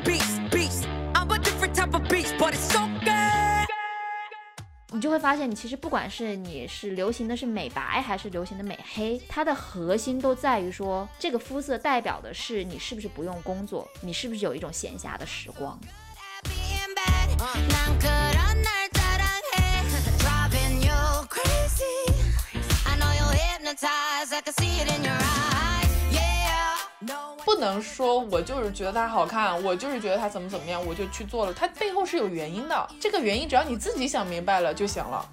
就会发现，你其实不管是你是流行的是美白还是流行的美黑，它的核心都在于说，这个肤色代表的是你是不是不用工作，你是不是有一种闲暇的时光。不能说我就是觉得它好看，我就是觉得它怎么怎么样，我就去做了。它背后是有原因的，这个原因只要你自己想明白了就行了。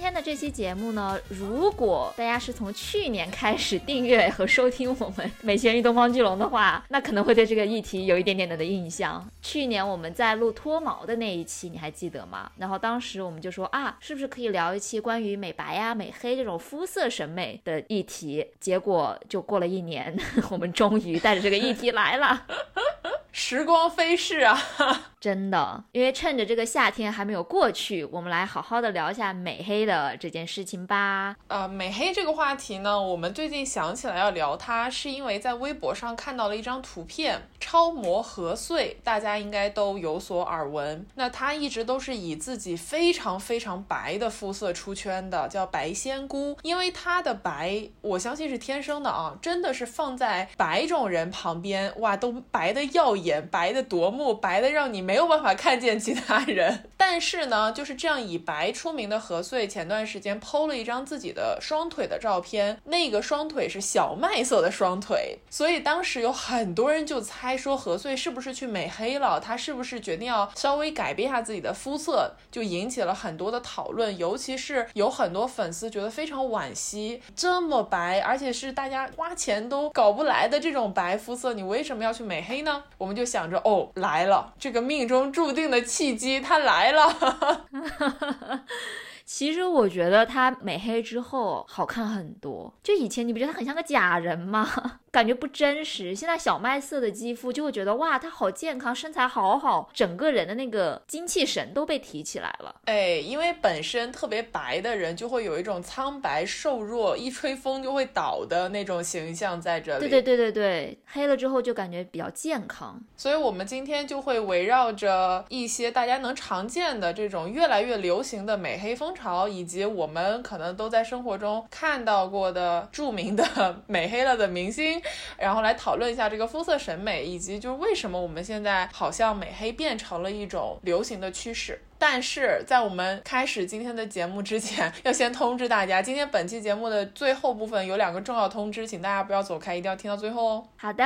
今天的这期节目呢，如果大家是从去年开始订阅和收听我们美贤与东方巨龙的话，那可能会对这个议题有一点点的印象。去年我们在录脱毛的那一期，你还记得吗？然后当时我们就说啊，是不是可以聊一期关于美白呀、美黑这种肤色审美的议题？结果就过了一年，我们终于带着这个议题来了。时光飞逝啊，真的，因为趁着这个夏天还没有过去，我们来好好的聊一下美黑的这件事情吧。呃，美黑这个话题呢，我们最近想起来要聊它，是因为在微博上看到了一张图片，超模何穗，大家应该都有所耳闻。那她一直都是以自己非常非常白的肤色出圈的，叫白仙姑。因为她的白，我相信是天生的啊，真的是放在白种人旁边，哇，都白的耀眼。眼白的夺目，白的让你没有办法看见其他人。但是呢，就是这样以白出名的何穗，前段时间剖了一张自己的双腿的照片，那个双腿是小麦色的双腿，所以当时有很多人就猜说何穗是不是去美黑了，她是不是决定要稍微改变一下自己的肤色，就引起了很多的讨论。尤其是有很多粉丝觉得非常惋惜，这么白，而且是大家花钱都搞不来的这种白肤色，你为什么要去美黑呢？我们就想着，哦，来了，这个命中注定的契机，它来了。其实我觉得他美黑之后好看很多，就以前你不觉得她很像个假人吗？感觉不真实。现在小麦色的肌肤就会觉得哇，她好健康，身材好好，整个人的那个精气神都被提起来了。哎，因为本身特别白的人就会有一种苍白瘦弱，一吹风就会倒的那种形象在这里。对对对对对，黑了之后就感觉比较健康。所以我们今天就会围绕着一些大家能常见的这种越来越流行的美黑风潮，以及我们可能都在生活中看到过的著名的 美黑了的明星。然后来讨论一下这个肤色审美，以及就是为什么我们现在好像美黑变成了一种流行的趋势。但是在我们开始今天的节目之前，要先通知大家，今天本期节目的最后部分有两个重要通知，请大家不要走开，一定要听到最后哦。好的，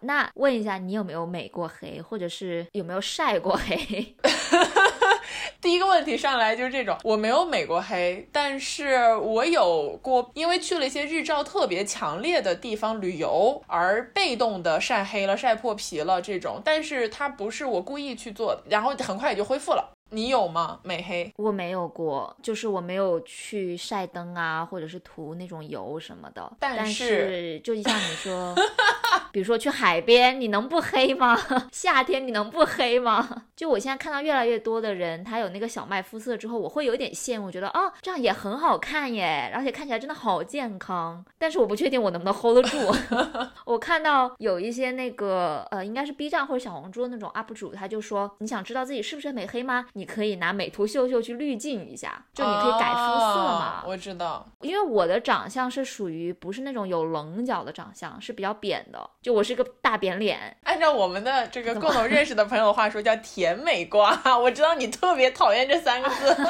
那问一下，你有没有美过黑，或者是有没有晒过黑？第一个问题上来就是这种，我没有美过黑，但是我有过，因为去了一些日照特别强烈的地方旅游而被动的晒黑了、晒破皮了这种，但是它不是我故意去做的，然后很快也就恢复了。你有吗？美黑我没有过，就是我没有去晒灯啊，或者是涂那种油什么的。但是就像你说，比如说去海边，你能不黑吗？夏天你能不黑吗？就我现在看到越来越多的人，他有那个小麦肤色之后，我会有点羡慕，觉得哦，这样也很好看耶，而且看起来真的好健康。但是我不确定我能不能 hold 得住。我看到有一些那个呃，应该是 B 站或者小红书的那种 UP 主，他就说，你想知道自己是不是美黑吗？你可以拿美图秀秀去滤镜一下，就你可以改肤色嘛。我知道，因为我的长相是属于不是那种有棱角的长相，是比较扁的，就我是个大扁脸。按照我们的这个共同认识的朋友的话说，叫甜美瓜。我知道你特别讨厌这三个字。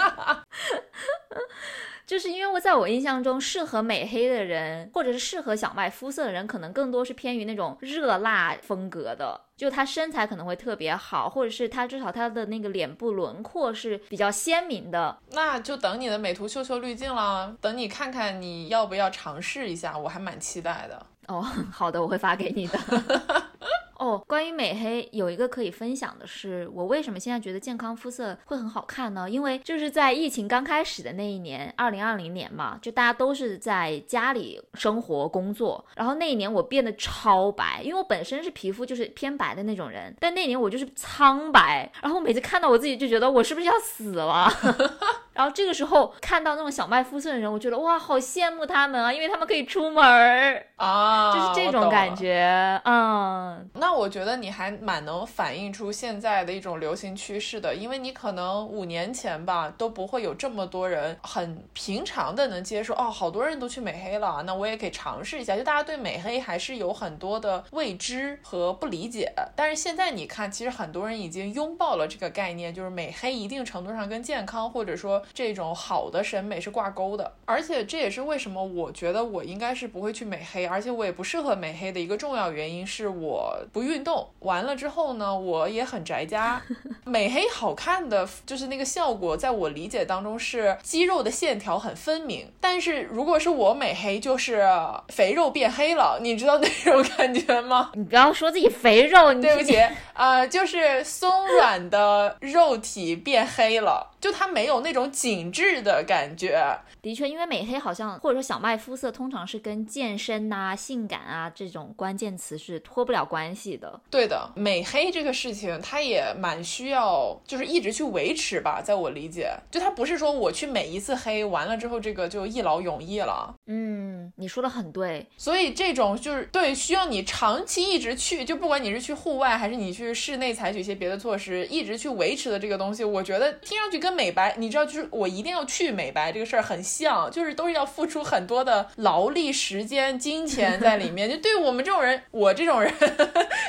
就是因为我在我印象中，适合美黑的人，或者是适合小麦肤色的人，可能更多是偏于那种热辣风格的，就他身材可能会特别好，或者是他至少他的那个脸部轮廓是比较鲜明的。那就等你的美图秀秀滤镜了，等你看看你要不要尝试一下，我还蛮期待的。哦，好的，我会发给你的。哦，关于美黑有一个可以分享的是，我为什么现在觉得健康肤色会很好看呢？因为就是在疫情刚开始的那一年，二零二零年嘛，就大家都是在家里生活工作，然后那一年我变得超白，因为我本身是皮肤就是偏白的那种人，但那年我就是苍白，然后每次看到我自己就觉得我是不是要死了。然后这个时候看到那种小麦肤色的人，我觉得哇，好羡慕他们啊，因为他们可以出门儿啊，就是这种感觉。嗯，那那我觉得你还蛮能反映出现在的一种流行趋势的，因为你可能五年前吧都不会有这么多人很平常的能接受哦，好多人都去美黑了，那我也可以尝试一下。就大家对美黑还是有很多的未知和不理解，但是现在你看，其实很多人已经拥抱了这个概念，就是美黑一定程度上跟健康或者说。这种好的审美是挂钩的，而且这也是为什么我觉得我应该是不会去美黑，而且我也不适合美黑的一个重要原因是我运动。完了之后呢，我也很宅家。美黑好看的就是那个效果，在我理解当中是肌肉的线条很分明。但是如果是我美黑，就是肥肉变黑了，你知道那种感觉吗？你不要说自己肥肉，你对不起，呃，就是松软的肉体变黑了。就它没有那种紧致的感觉，的确，因为美黑好像或者说小麦肤色通常是跟健身呐、性感啊这种关键词是脱不了关系的。对的，美黑这个事情它也蛮需要，就是一直去维持吧，在我理解，就它不是说我去每一次黑完了之后这个就一劳永逸了。嗯，你说的很对，所以这种就是对需要你长期一直去，就不管你是去户外还是你去室内采取一些别的措施，一直去维持的这个东西，我觉得听上去跟美白，你知道，就是我一定要去美白这个事儿很像，就是都是要付出很多的劳力、时间、金钱在里面。就对我们这种人，我这种人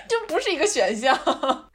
就不是一个选项。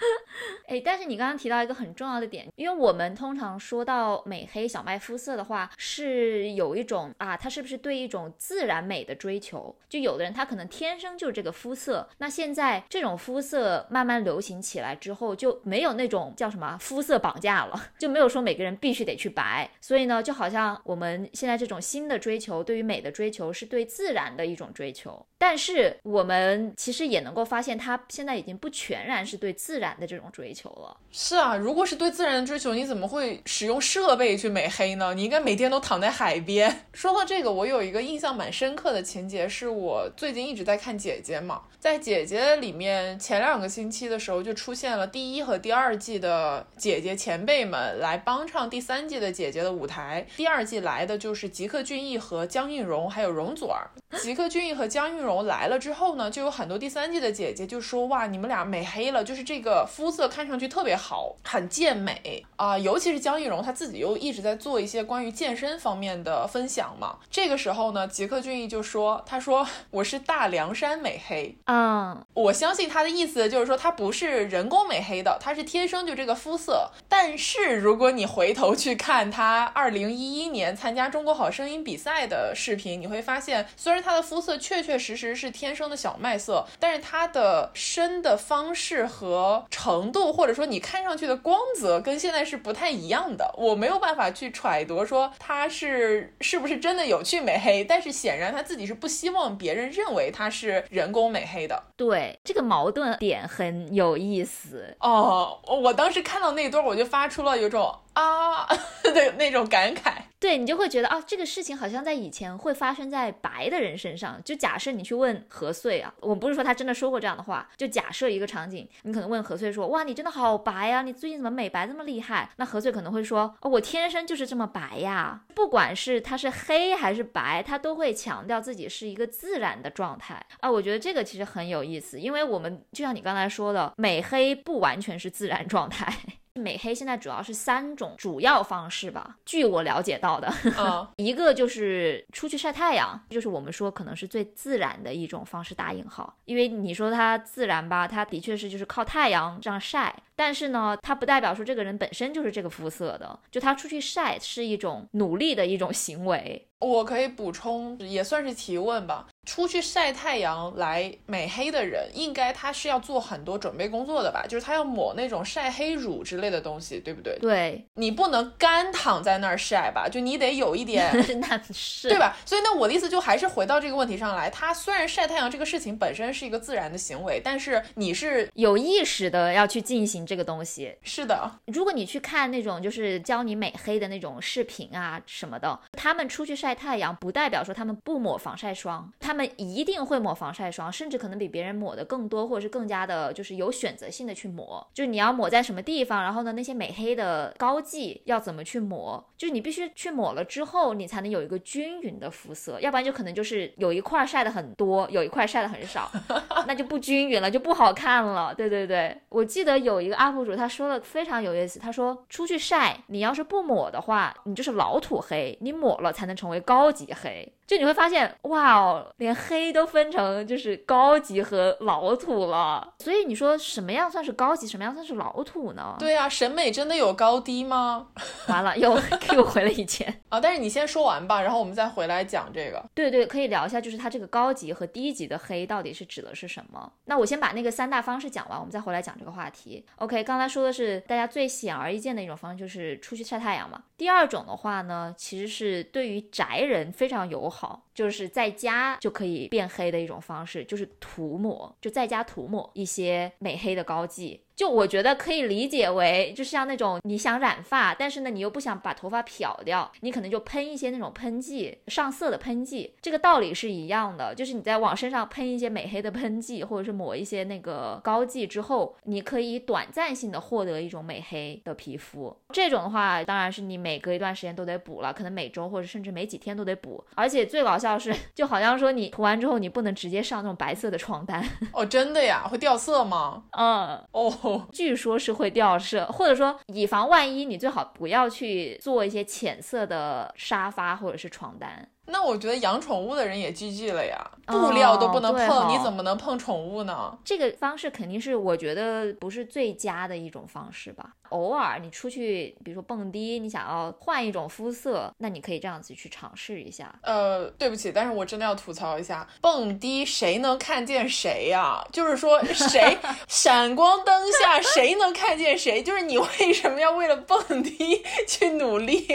哎，但是你刚刚提到一个很重要的点，因为我们通常说到美黑小麦肤色的话，是有一种啊，它是不是对一种自然美的追求？就有的人他可能天生就这个肤色，那现在这种肤色慢慢流行起来之后，就没有那种叫什么肤色绑架了，就没有说每个人必须得去白。所以呢，就好像我们现在这种新的追求，对于美的追求是对自然的一种追求，但是我们其实也能够发现，它现在已经不全然是对自然的这种追。求了是啊，如果是对自然的追求，你怎么会使用设备去美黑呢？你应该每天都躺在海边。说到这个，我有一个印象蛮深刻的情节，是我最近一直在看《姐姐》嘛，在《姐姐》里面，前两个星期的时候就出现了第一和第二季的姐姐前辈们来帮唱第三季的姐姐的舞台。第二季来的就是吉克隽逸和姜映蓉，还有容祖儿。吉克隽逸和姜映蓉来了之后呢，就有很多第三季的姐姐就说：“哇，你们俩美黑了，就是这个肤色看。”上去特别好，很健美啊！尤其是姜艺蓉，她自己又一直在做一些关于健身方面的分享嘛。这个时候呢，吉克隽逸就说：“他说我是大凉山美黑。”嗯，我相信他的意思就是说，他不是人工美黑的，他是天生就这个肤色。但是如果你回头去看他二零一一年参加中国好声音比赛的视频，你会发现，虽然他的肤色确确实实是天生的小麦色，但是他的深的方式和程度。或者说你看上去的光泽跟现在是不太一样的，我没有办法去揣度说他是是不是真的有去美黑，但是显然他自己是不希望别人认为他是人工美黑的。对，这个矛盾点很有意思哦。我当时看到那段，我就发出了有种。啊 的那种感慨，对你就会觉得啊，这个事情好像在以前会发生在白的人身上。就假设你去问何穗啊，我不是说他真的说过这样的话，就假设一个场景，你可能问何穗说，哇，你真的好白啊，你最近怎么美白这么厉害？那何穗可能会说，哦，我天生就是这么白呀。不管是他是黑还是白，他都会强调自己是一个自然的状态啊。我觉得这个其实很有意思，因为我们就像你刚才说的，美黑不完全是自然状态。美黑现在主要是三种主要方式吧，据我了解到的，一个就是出去晒太阳，就是我们说可能是最自然的一种方式打引号，因为你说它自然吧，它的确是就是靠太阳这样晒，但是呢，它不代表说这个人本身就是这个肤色的，就他出去晒是一种努力的一种行为。我可以补充，也算是提问吧。出去晒太阳来美黑的人，应该他是要做很多准备工作的吧？就是他要抹那种晒黑乳之类的东西，对不对？对，你不能干躺在那儿晒吧？就你得有一点，那是对吧？所以那我的意思就还是回到这个问题上来，他虽然晒太阳这个事情本身是一个自然的行为，但是你是有意识的要去进行这个东西。是的，如果你去看那种就是教你美黑的那种视频啊什么的，他们出去晒晒太阳，不代表说他们不抹防晒霜，他们一定。会抹防晒霜，甚至可能比别人抹的更多，或者是更加的，就是有选择性的去抹。就是你要抹在什么地方，然后呢，那些美黑的膏剂要怎么去抹，就是你必须去抹了之后，你才能有一个均匀的肤色，要不然就可能就是有一块晒的很多，有一块晒的很少，那就不均匀了，就不好看了。对对对，我记得有一个 UP 主他说的非常有意思，他说出去晒，你要是不抹的话，你就是老土黑，你抹了才能成为高级黑。就你会发现，哇哦，连黑都分成就是高级和老土了。所以你说什么样算是高级，什么样算是老土呢？对啊，审美真的有高低吗？完了，又又回了以前 啊。但是你先说完吧，然后我们再回来讲这个。对对，可以聊一下，就是它这个高级和低级的黑到底是指的是什么？那我先把那个三大方式讲完，我们再回来讲这个话题。OK，刚才说的是大家最显而易见的一种方式，就是出去晒太阳嘛。第二种的话呢，其实是对于宅人非常友好。好就是在家就可以变黑的一种方式，就是涂抹，就在家涂抹一些美黑的膏剂。就我觉得可以理解为，就像那种你想染发，但是呢你又不想把头发漂掉，你可能就喷一些那种喷剂，上色的喷剂，这个道理是一样的。就是你在往身上喷一些美黑的喷剂，或者是抹一些那个膏剂之后，你可以短暂性的获得一种美黑的皮肤。这种的话，当然是你每隔一段时间都得补了，可能每周或者甚至每几天都得补。而且最搞笑是，就好像说你涂完之后，你不能直接上那种白色的床单。哦，真的呀？会掉色吗？嗯，哦。据说是会掉色，或者说以防万一，你最好不要去做一些浅色的沙发或者是床单。那我觉得养宠物的人也 GG 了呀，布料都不能碰，你怎么能碰宠物呢？这个方式肯定是我觉得不是最佳的一种方式吧。偶尔你出去，比如说蹦迪，你想要换一种肤色，那你可以这样子去尝试一下。呃，对不起，但是我真的要吐槽一下，蹦迪谁能看见谁呀？就是说谁 闪光灯下谁能看见谁？就是你为什么要为了蹦迪 去努力？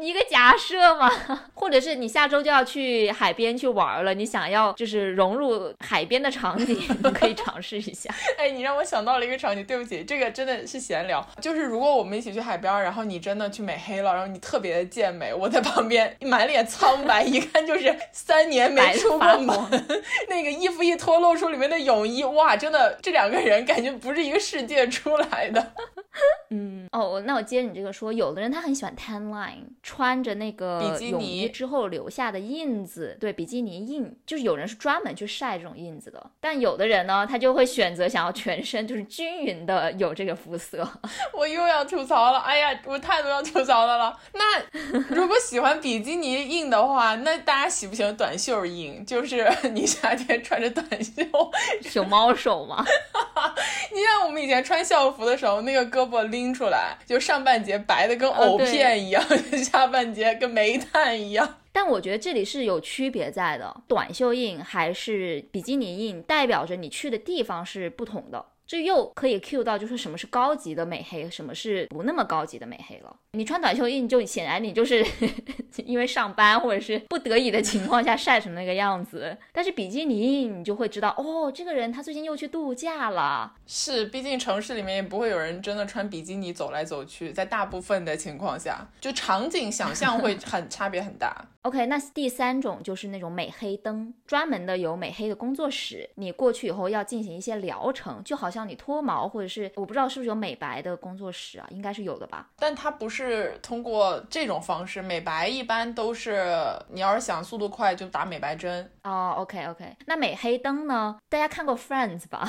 一个假设嘛，或者是你下周就要去海边去玩了，你想要就是融入海边的场景，你可以尝试一下。哎，你让我想到了一个场景，对不起，这个真的是闲聊，就是如果我们一起去海边，然后你真的去美黑了，然后你特别的健美，我在旁边满脸苍白，一看就是三年没出过门，那个衣服一脱露出里面的泳衣，哇，真的这两个人感觉不是一个世界出来的。嗯，哦，那我接着你这个说，有的人他很喜欢 tan line，穿着那个泳衣之后留下的印子，对，比基尼印，就是有人是专门去晒这种印子的。但有的人呢，他就会选择想要全身就是均匀的有这个肤色。我又要吐槽了，哎呀，我太多要吐槽的了。那如果喜欢比基尼印的话，那大家喜不喜欢短袖印？就是你夏天穿着短袖，熊猫手吗？你像我们以前穿校服的时候，那个胳膊拎出来，就上半截白的跟藕片一样，下半截跟煤炭一样。但我觉得这里是有区别在的，短袖印还是比基尼印，代表着你去的地方是不同的。这又可以 cue 到，就是什么是高级的美黑，什么是不那么高级的美黑了。你穿短袖印，就显然你就是 因为上班或者是不得已的情况下晒成那个样子。但是比基尼印，你就会知道，哦，这个人他最近又去度假了。是，毕竟城市里面也不会有人真的穿比基尼走来走去，在大部分的情况下，就场景想象会很 差别很大。OK，那第三种就是那种美黑灯，专门的有美黑的工作室，你过去以后要进行一些疗程，就好像你脱毛或者是我不知道是不是有美白的工作室啊，应该是有的吧？但它不是通过这种方式，美白一般都是你要是想速度快就打美白针哦。OK OK，那美黑灯呢？大家看过 Friends 吧？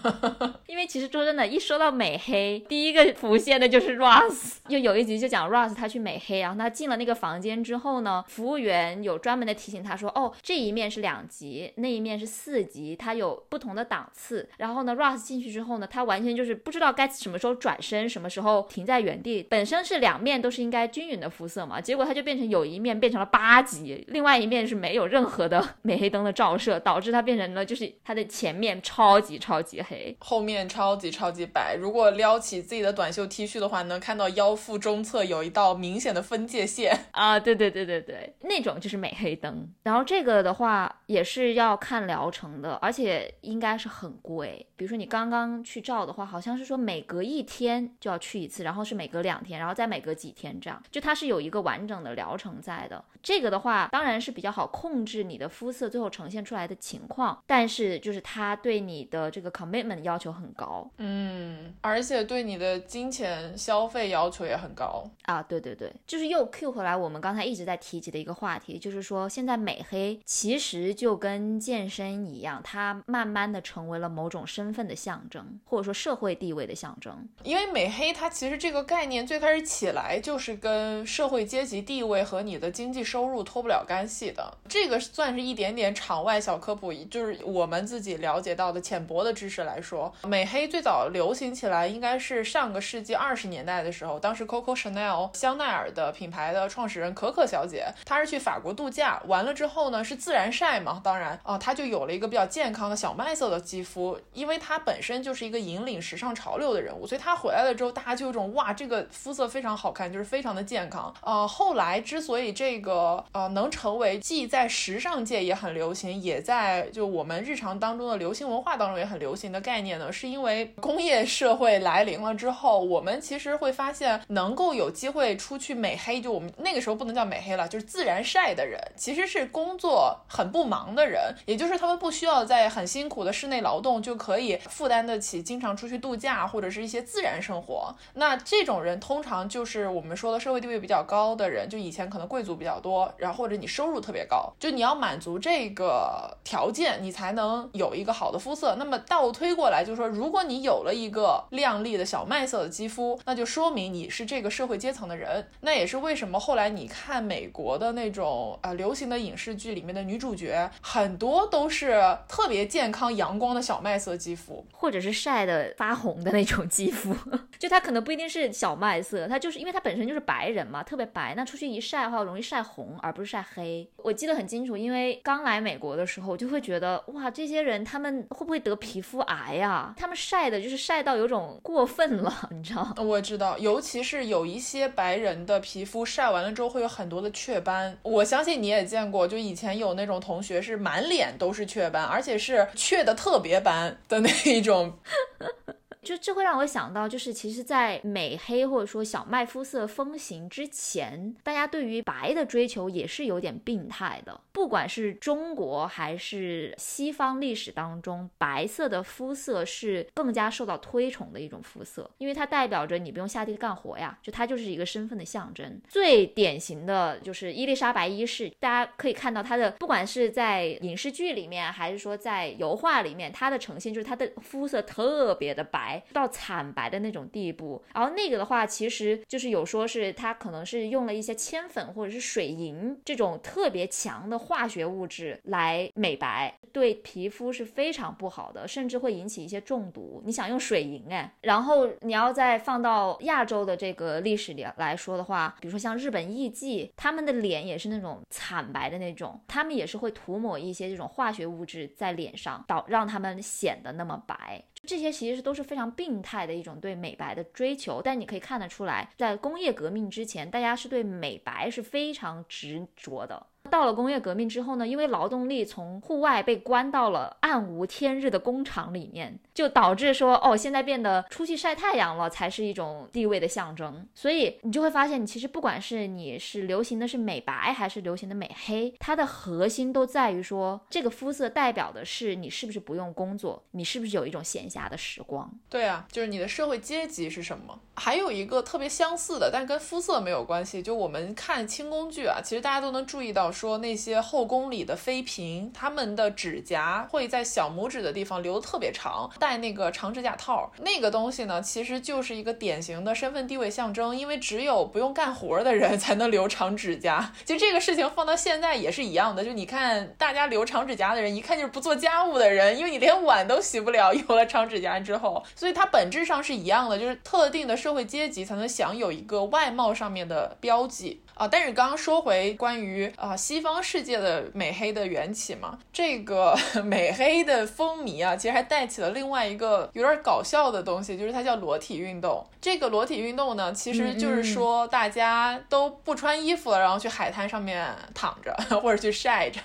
因为其实说真的，一说到美黑，第一个浮现的就是 Ross，又有一集就讲 Ross 他去美黑，然后他进了那个房间之后呢，服务员有专门的提醒他说，哦，这一面是两级，那一面是四级，它有不同的档次。然后呢，Ross 进去之后呢，他完全就是不知道该什么时候转身，什么时候停在原地。本身是两面都是应该均匀的肤色嘛，结果他就变成有一面变成了八级，另外一面是没有任何的 美黑灯的照射，导致它变成了就是它的前面超级超级黑，后面超级超级白。如果撩起自己的短袖 T 恤的话，能看到腰腹中侧有一道明显的分界线 啊！对对对对对，那种就是美黑灯。然后这个的话也是要看疗程的，而且应该是很贵。比如说你刚刚刚去照的话，好像是说每隔一天就要去一次，然后是每隔两天，然后再每隔几天这样，就它是有一个完整的疗程在的。这个的话当然是比较好控制你的肤色最后呈现出来的情况，但是就是它对你的这个 commitment 要求很高，嗯，而且对你的金钱消费要求也很高啊。对对对，就是又 Q 回来我们刚才一直在提及的一个话题，就是说现在美黑其实就跟健身一样，它慢慢的成为了某种身份的象象征，或者说社会地位的象征。因为美黑它其实这个概念最开始起来就是跟社会阶级地位和你的经济收入脱不了干系的。这个算是一点点场外小科普，就是我们自己了解到的浅薄的知识来说，美黑最早流行起来应该是上个世纪二十年代的时候，当时 Coco Chanel 香奈儿的品牌的创始人可可小姐，她是去法国度假完了之后呢，是自然晒嘛，当然啊，她就有了一个比较健康的小麦色的肌肤，因为她本身就是一个引领时尚潮流的人物，所以她回来了之后，大家就有种哇，这个肤色非常好看，就是非常的健康。呃，后来之所以这个呃能成为既在时尚界也很流行，也在就我们日常当中的流行文化当中也很流行的概念呢，是因为工业社会来临了之后，我们其实会发现能够有机会出去美黑，就我们那个时候不能叫美黑了，就是自然晒的人，其实是工作很不忙的人，也就是他们不需要在很辛苦的室内劳动就可以负担担得起经常出去度假或者是一些自然生活。那这种人通常就是我们说的社会地位比较高的人，就以前可能贵族比较多，然后或者你收入特别高，就你要满足这个条件，你才能有一个好的肤色。那么倒推过来，就是说，如果你有了一个亮丽的小麦色的肌肤，那就说明你是这个社会阶层的人。那也是为什么后来你看美国的那种呃流行的影视剧里面的女主角，很多都是特别健康阳光的小麦色肌肤，或者是晒的发红的那种肌肤。就它可能不一定是小麦色，它就是因为它本身就是白人嘛，特别白。那出去一晒的话，容易晒红，而不是晒黑。我记得很清楚，因为刚来美国的时候，就会觉得哇，这些人他们会不会得皮肤癌呀？他们晒的就是晒到有种过分了，你知道？我知道，尤其是有一些白人的皮肤晒完了之后会有很多的雀斑。我相信你也见过，就以前有那种同学是满脸都是雀斑，而且是雀的特别斑的那一种。就这会让我想到，就是其实，在美黑或者说小麦肤色风行之前，大家对于白的追求也是有点病态的。不管是中国还是西方历史当中，白色的肤色是更加受到推崇的一种肤色，因为它代表着你不用下地干活呀，就它就是一个身份的象征。最典型的就是伊丽莎白一世，大家可以看到她的，不管是在影视剧里面，还是说在油画里面，她的呈现就是她的肤色特别的白。到惨白的那种地步，然后那个的话，其实就是有说是它可能是用了一些铅粉或者是水银这种特别强的化学物质来美白，对皮肤是非常不好的，甚至会引起一些中毒。你想用水银哎，然后你要再放到亚洲的这个历史里来说的话，比如说像日本艺妓，他们的脸也是那种惨白的那种，他们也是会涂抹一些这种化学物质在脸上，导让他们显得那么白。这些其实都是非常病态的一种对美白的追求，但你可以看得出来，在工业革命之前，大家是对美白是非常执着的。到了工业革命之后呢，因为劳动力从户外被关到了暗无天日的工厂里面，就导致说，哦，现在变得出去晒太阳了才是一种地位的象征。所以你就会发现，你其实不管是你是流行的是美白还是流行的美黑，它的核心都在于说，这个肤色代表的是你是不是不用工作，你是不是有一种闲暇的时光。对啊，就是你的社会阶级是什么。还有一个特别相似的，但跟肤色没有关系，就我们看轻宫剧啊，其实大家都能注意到。说那些后宫里的妃嫔，她们的指甲会在小拇指的地方留的特别长，戴那个长指甲套。那个东西呢，其实就是一个典型的身份地位象征，因为只有不用干活的人 才能留长指甲。就这个事情放到现在也是一样的，就你看大家留长指甲的人，一看就是不做家务的人，因为你连碗都洗不了，有了长指甲之后，所以它本质上是一样的，就是特定的社会阶级才能享有一个外貌上面的标记。啊，但是刚刚说回关于啊西方世界的美黑的缘起嘛，这个 美黑的风靡啊，其实还带起了另外一个有点搞笑的东西，就是它叫裸体运动。这个裸体运动呢，其实就是说大家都不穿衣服了，然后去海滩上面躺着 或者去晒着。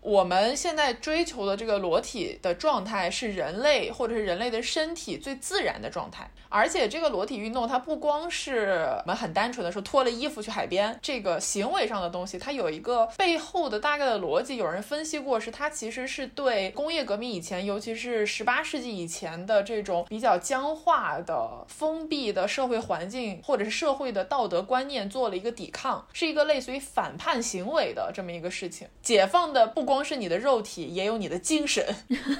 我们现在追求的这个裸体的状态，是人类或者是人类的身体最自然的状态。而且这个裸体运动，它不光是我们很单纯的说脱了衣服去海边这个行为上的东西，它有一个背后的大概的逻辑。有人分析过，是它其实是对工业革命以前，尤其是十八世纪以前的这种比较僵化的、封闭的社会环境，或者是社会的道德观念做了一个抵抗，是一个类似于反叛行为的这么一个事情。解放的不光是你的肉体，也有你的精神。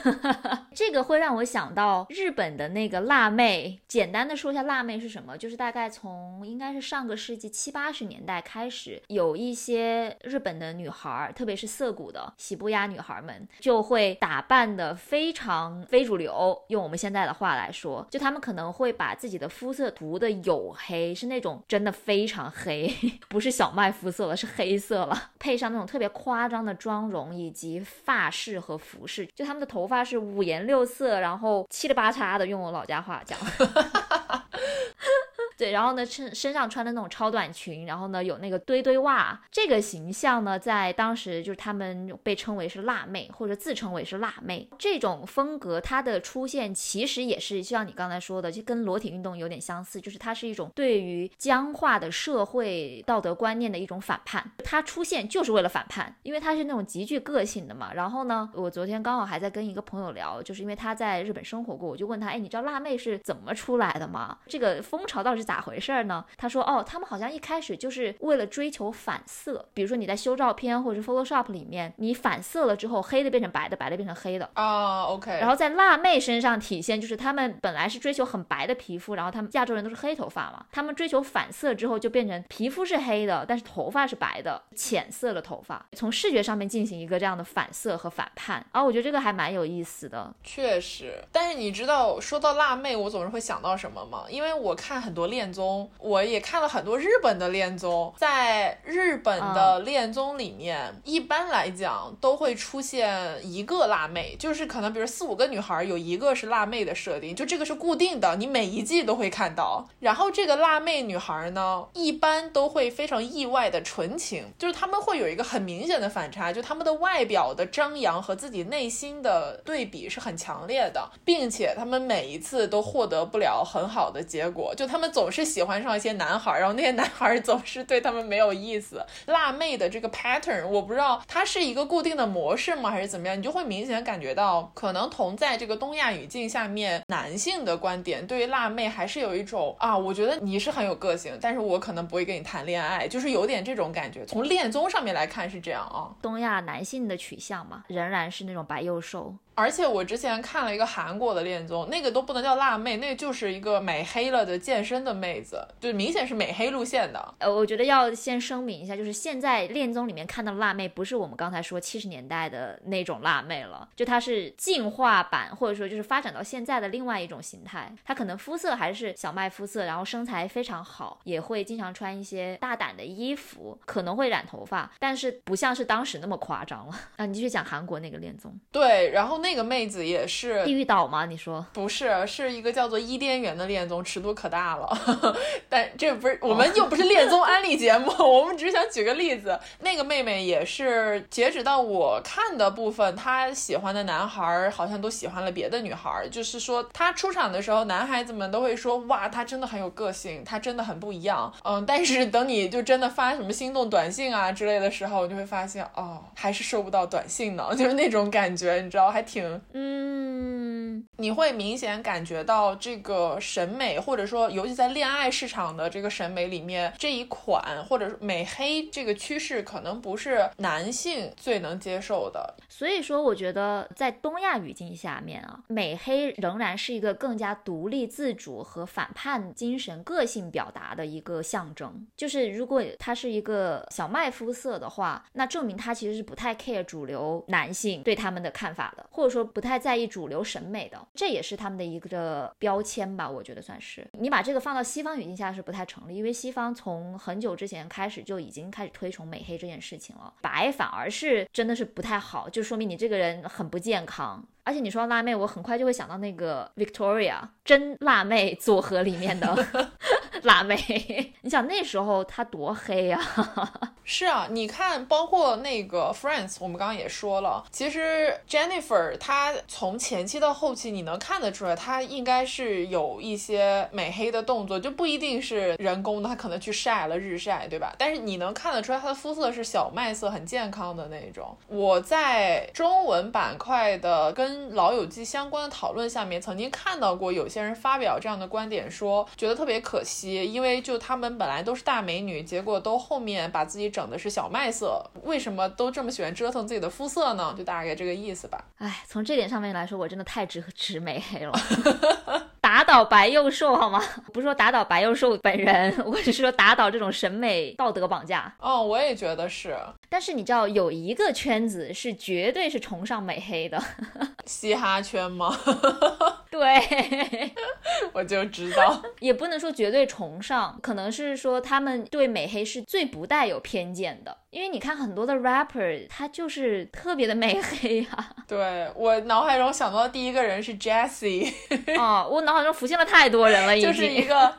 这个会让我想到日本的那个辣妹。简单的说一下辣妹是什么，就是大概从应该是上个世纪七八十年代开开始，有一些日本的女孩，特别是涩谷的喜布亚女孩们，就会打扮的非常非主流。用我们现在的话来说，就她们可能会把自己的肤色涂的黝黑，是那种真的非常黑，不是小麦肤色了，是黑色了。配上那种特别夸张的妆容以及发饰和服饰，就她们的头发是五颜六色，然后七里八叉的，用我老家话讲。哈哈哈哈哈对，然后呢，身身上穿的那种超短裙，然后呢有那个堆堆袜，这个形象呢，在当时就是他们被称为是辣妹，或者自称为是辣妹。这种风格它的出现，其实也是像你刚才说的，就跟裸体运动有点相似，就是它是一种对于僵化的社会道德观念的一种反叛。它出现就是为了反叛，因为它是那种极具个性的嘛。然后呢，我昨天刚好还在跟一个朋友聊，就是因为他在日本生活过，我就问他，哎，你知道辣妹是怎么出来的吗？这个风潮到底是？咋回事呢？他说，哦，他们好像一开始就是为了追求反色，比如说你在修照片或者是 Photoshop 里面，你反色了之后，黑的变成白的，白的变成黑的啊。OK。然后在辣妹身上体现，就是他们本来是追求很白的皮肤，然后他们亚洲人都是黑头发嘛，他们追求反色之后就变成皮肤是黑的，但是头发是白的，浅色的头发，从视觉上面进行一个这样的反色和反叛。啊，我觉得这个还蛮有意思的。确实，但是你知道说到辣妹，我总是会想到什么吗？因为我看很多恋。恋综，我也看了很多日本的恋综。在日本的恋综里面，一般来讲都会出现一个辣妹，就是可能比如四五个女孩有一个是辣妹的设定，就这个是固定的，你每一季都会看到。然后这个辣妹女孩呢，一般都会非常意外的纯情，就是他们会有一个很明显的反差，就他们的外表的张扬和自己内心的对比是很强烈的，并且他们每一次都获得不了很好的结果，就他们总。总是喜欢上一些男孩，然后那些男孩总是对他们没有意思。辣妹的这个 pattern，我不知道它是一个固定的模式吗，还是怎么样？你就会明显感觉到，可能同在这个东亚语境下面，男性的观点对于辣妹还是有一种啊，我觉得你是很有个性，但是我可能不会跟你谈恋爱，就是有点这种感觉。从恋综上面来看是这样啊，东亚男性的取向嘛，仍然是那种白又瘦。而且我之前看了一个韩国的恋综，那个都不能叫辣妹，那个就是一个美黑了的健身的妹子，就明显是美黑路线的。呃，我觉得要先声明一下，就是现在恋综里面看到的辣妹，不是我们刚才说七十年代的那种辣妹了，就她是进化版，或者说就是发展到现在的另外一种形态。她可能肤色还是小麦肤色，然后身材非常好，也会经常穿一些大胆的衣服，可能会染头发，但是不像是当时那么夸张了。啊，你继续讲韩国那个恋综。对，然后那个妹子也是地狱岛吗？你说不是，是一个叫做伊甸园的恋综，尺度可大了。但这不是我们又不是恋综安利节目，我们只是想举个例子。那个妹妹也是，截止到我看的部分，她喜欢的男孩好像都喜欢了别的女孩。就是说，她出场的时候，男孩子们都会说：“哇，她真的很有个性，她真的很不一样。”嗯，但是等你就真的发什么心动短信啊之类的时候，你就会发现，哦，还是收不到短信呢，就是那种感觉，你知道，还挺。嗯。嗯，你会明显感觉到这个审美，或者说尤其在恋爱市场的这个审美里面，这一款或者美黑这个趋势可能不是男性最能接受的。所以说，我觉得在东亚语境下面啊，美黑仍然是一个更加独立自主和反叛精神、个性表达的一个象征。就是如果他是一个小麦肤色的话，那证明他其实是不太 care 主流男性对他们的看法的，或者说不太在意主流审美的，这也是他们的一个标签吧。我觉得算是。你把这个放到西方语境下是不太成立，因为西方从很久之前开始就已经开始推崇美黑这件事情了，白反而是真的是不太好，就。说明你这个人很不健康，而且你说辣妹，我很快就会想到那个 Victoria 真辣妹组合里面的 辣妹。你想那时候她多黑呀？是啊，你看，包括那个 Friends，我们刚刚也说了，其实 Jennifer 她从前期到后期，你能看得出来，她应该是有一些美黑的动作，就不一定是人工的，她可能去晒了日晒，对吧？但是你能看得出来，她的肤色是小麦色，很健康的那种。我在中文板块的跟老友记相关的讨论下面，曾经看到过有些人发表这样的观点，说觉得特别可惜，因为就他们本来都是大美女，结果都后面把自己。整的是小麦色，为什么都这么喜欢折腾自己的肤色呢？就大概这个意思吧。哎，从这点上面来说，我真的太直直 美黑了。打倒白幼瘦好吗？不是说打倒白幼瘦本人，我只是说打倒这种审美道德绑架。哦，我也觉得是。但是你知道有一个圈子是绝对是崇尚美黑的，嘻哈圈吗？对，我就知道。也不能说绝对崇尚，可能是说他们对美黑是最不带有偏见的。因为你看很多的 rapper，他就是特别的美黑呀。对我脑海中想到的第一个人是 Jessie。哦，我脑海中浮现了太多人了，已经。就是一个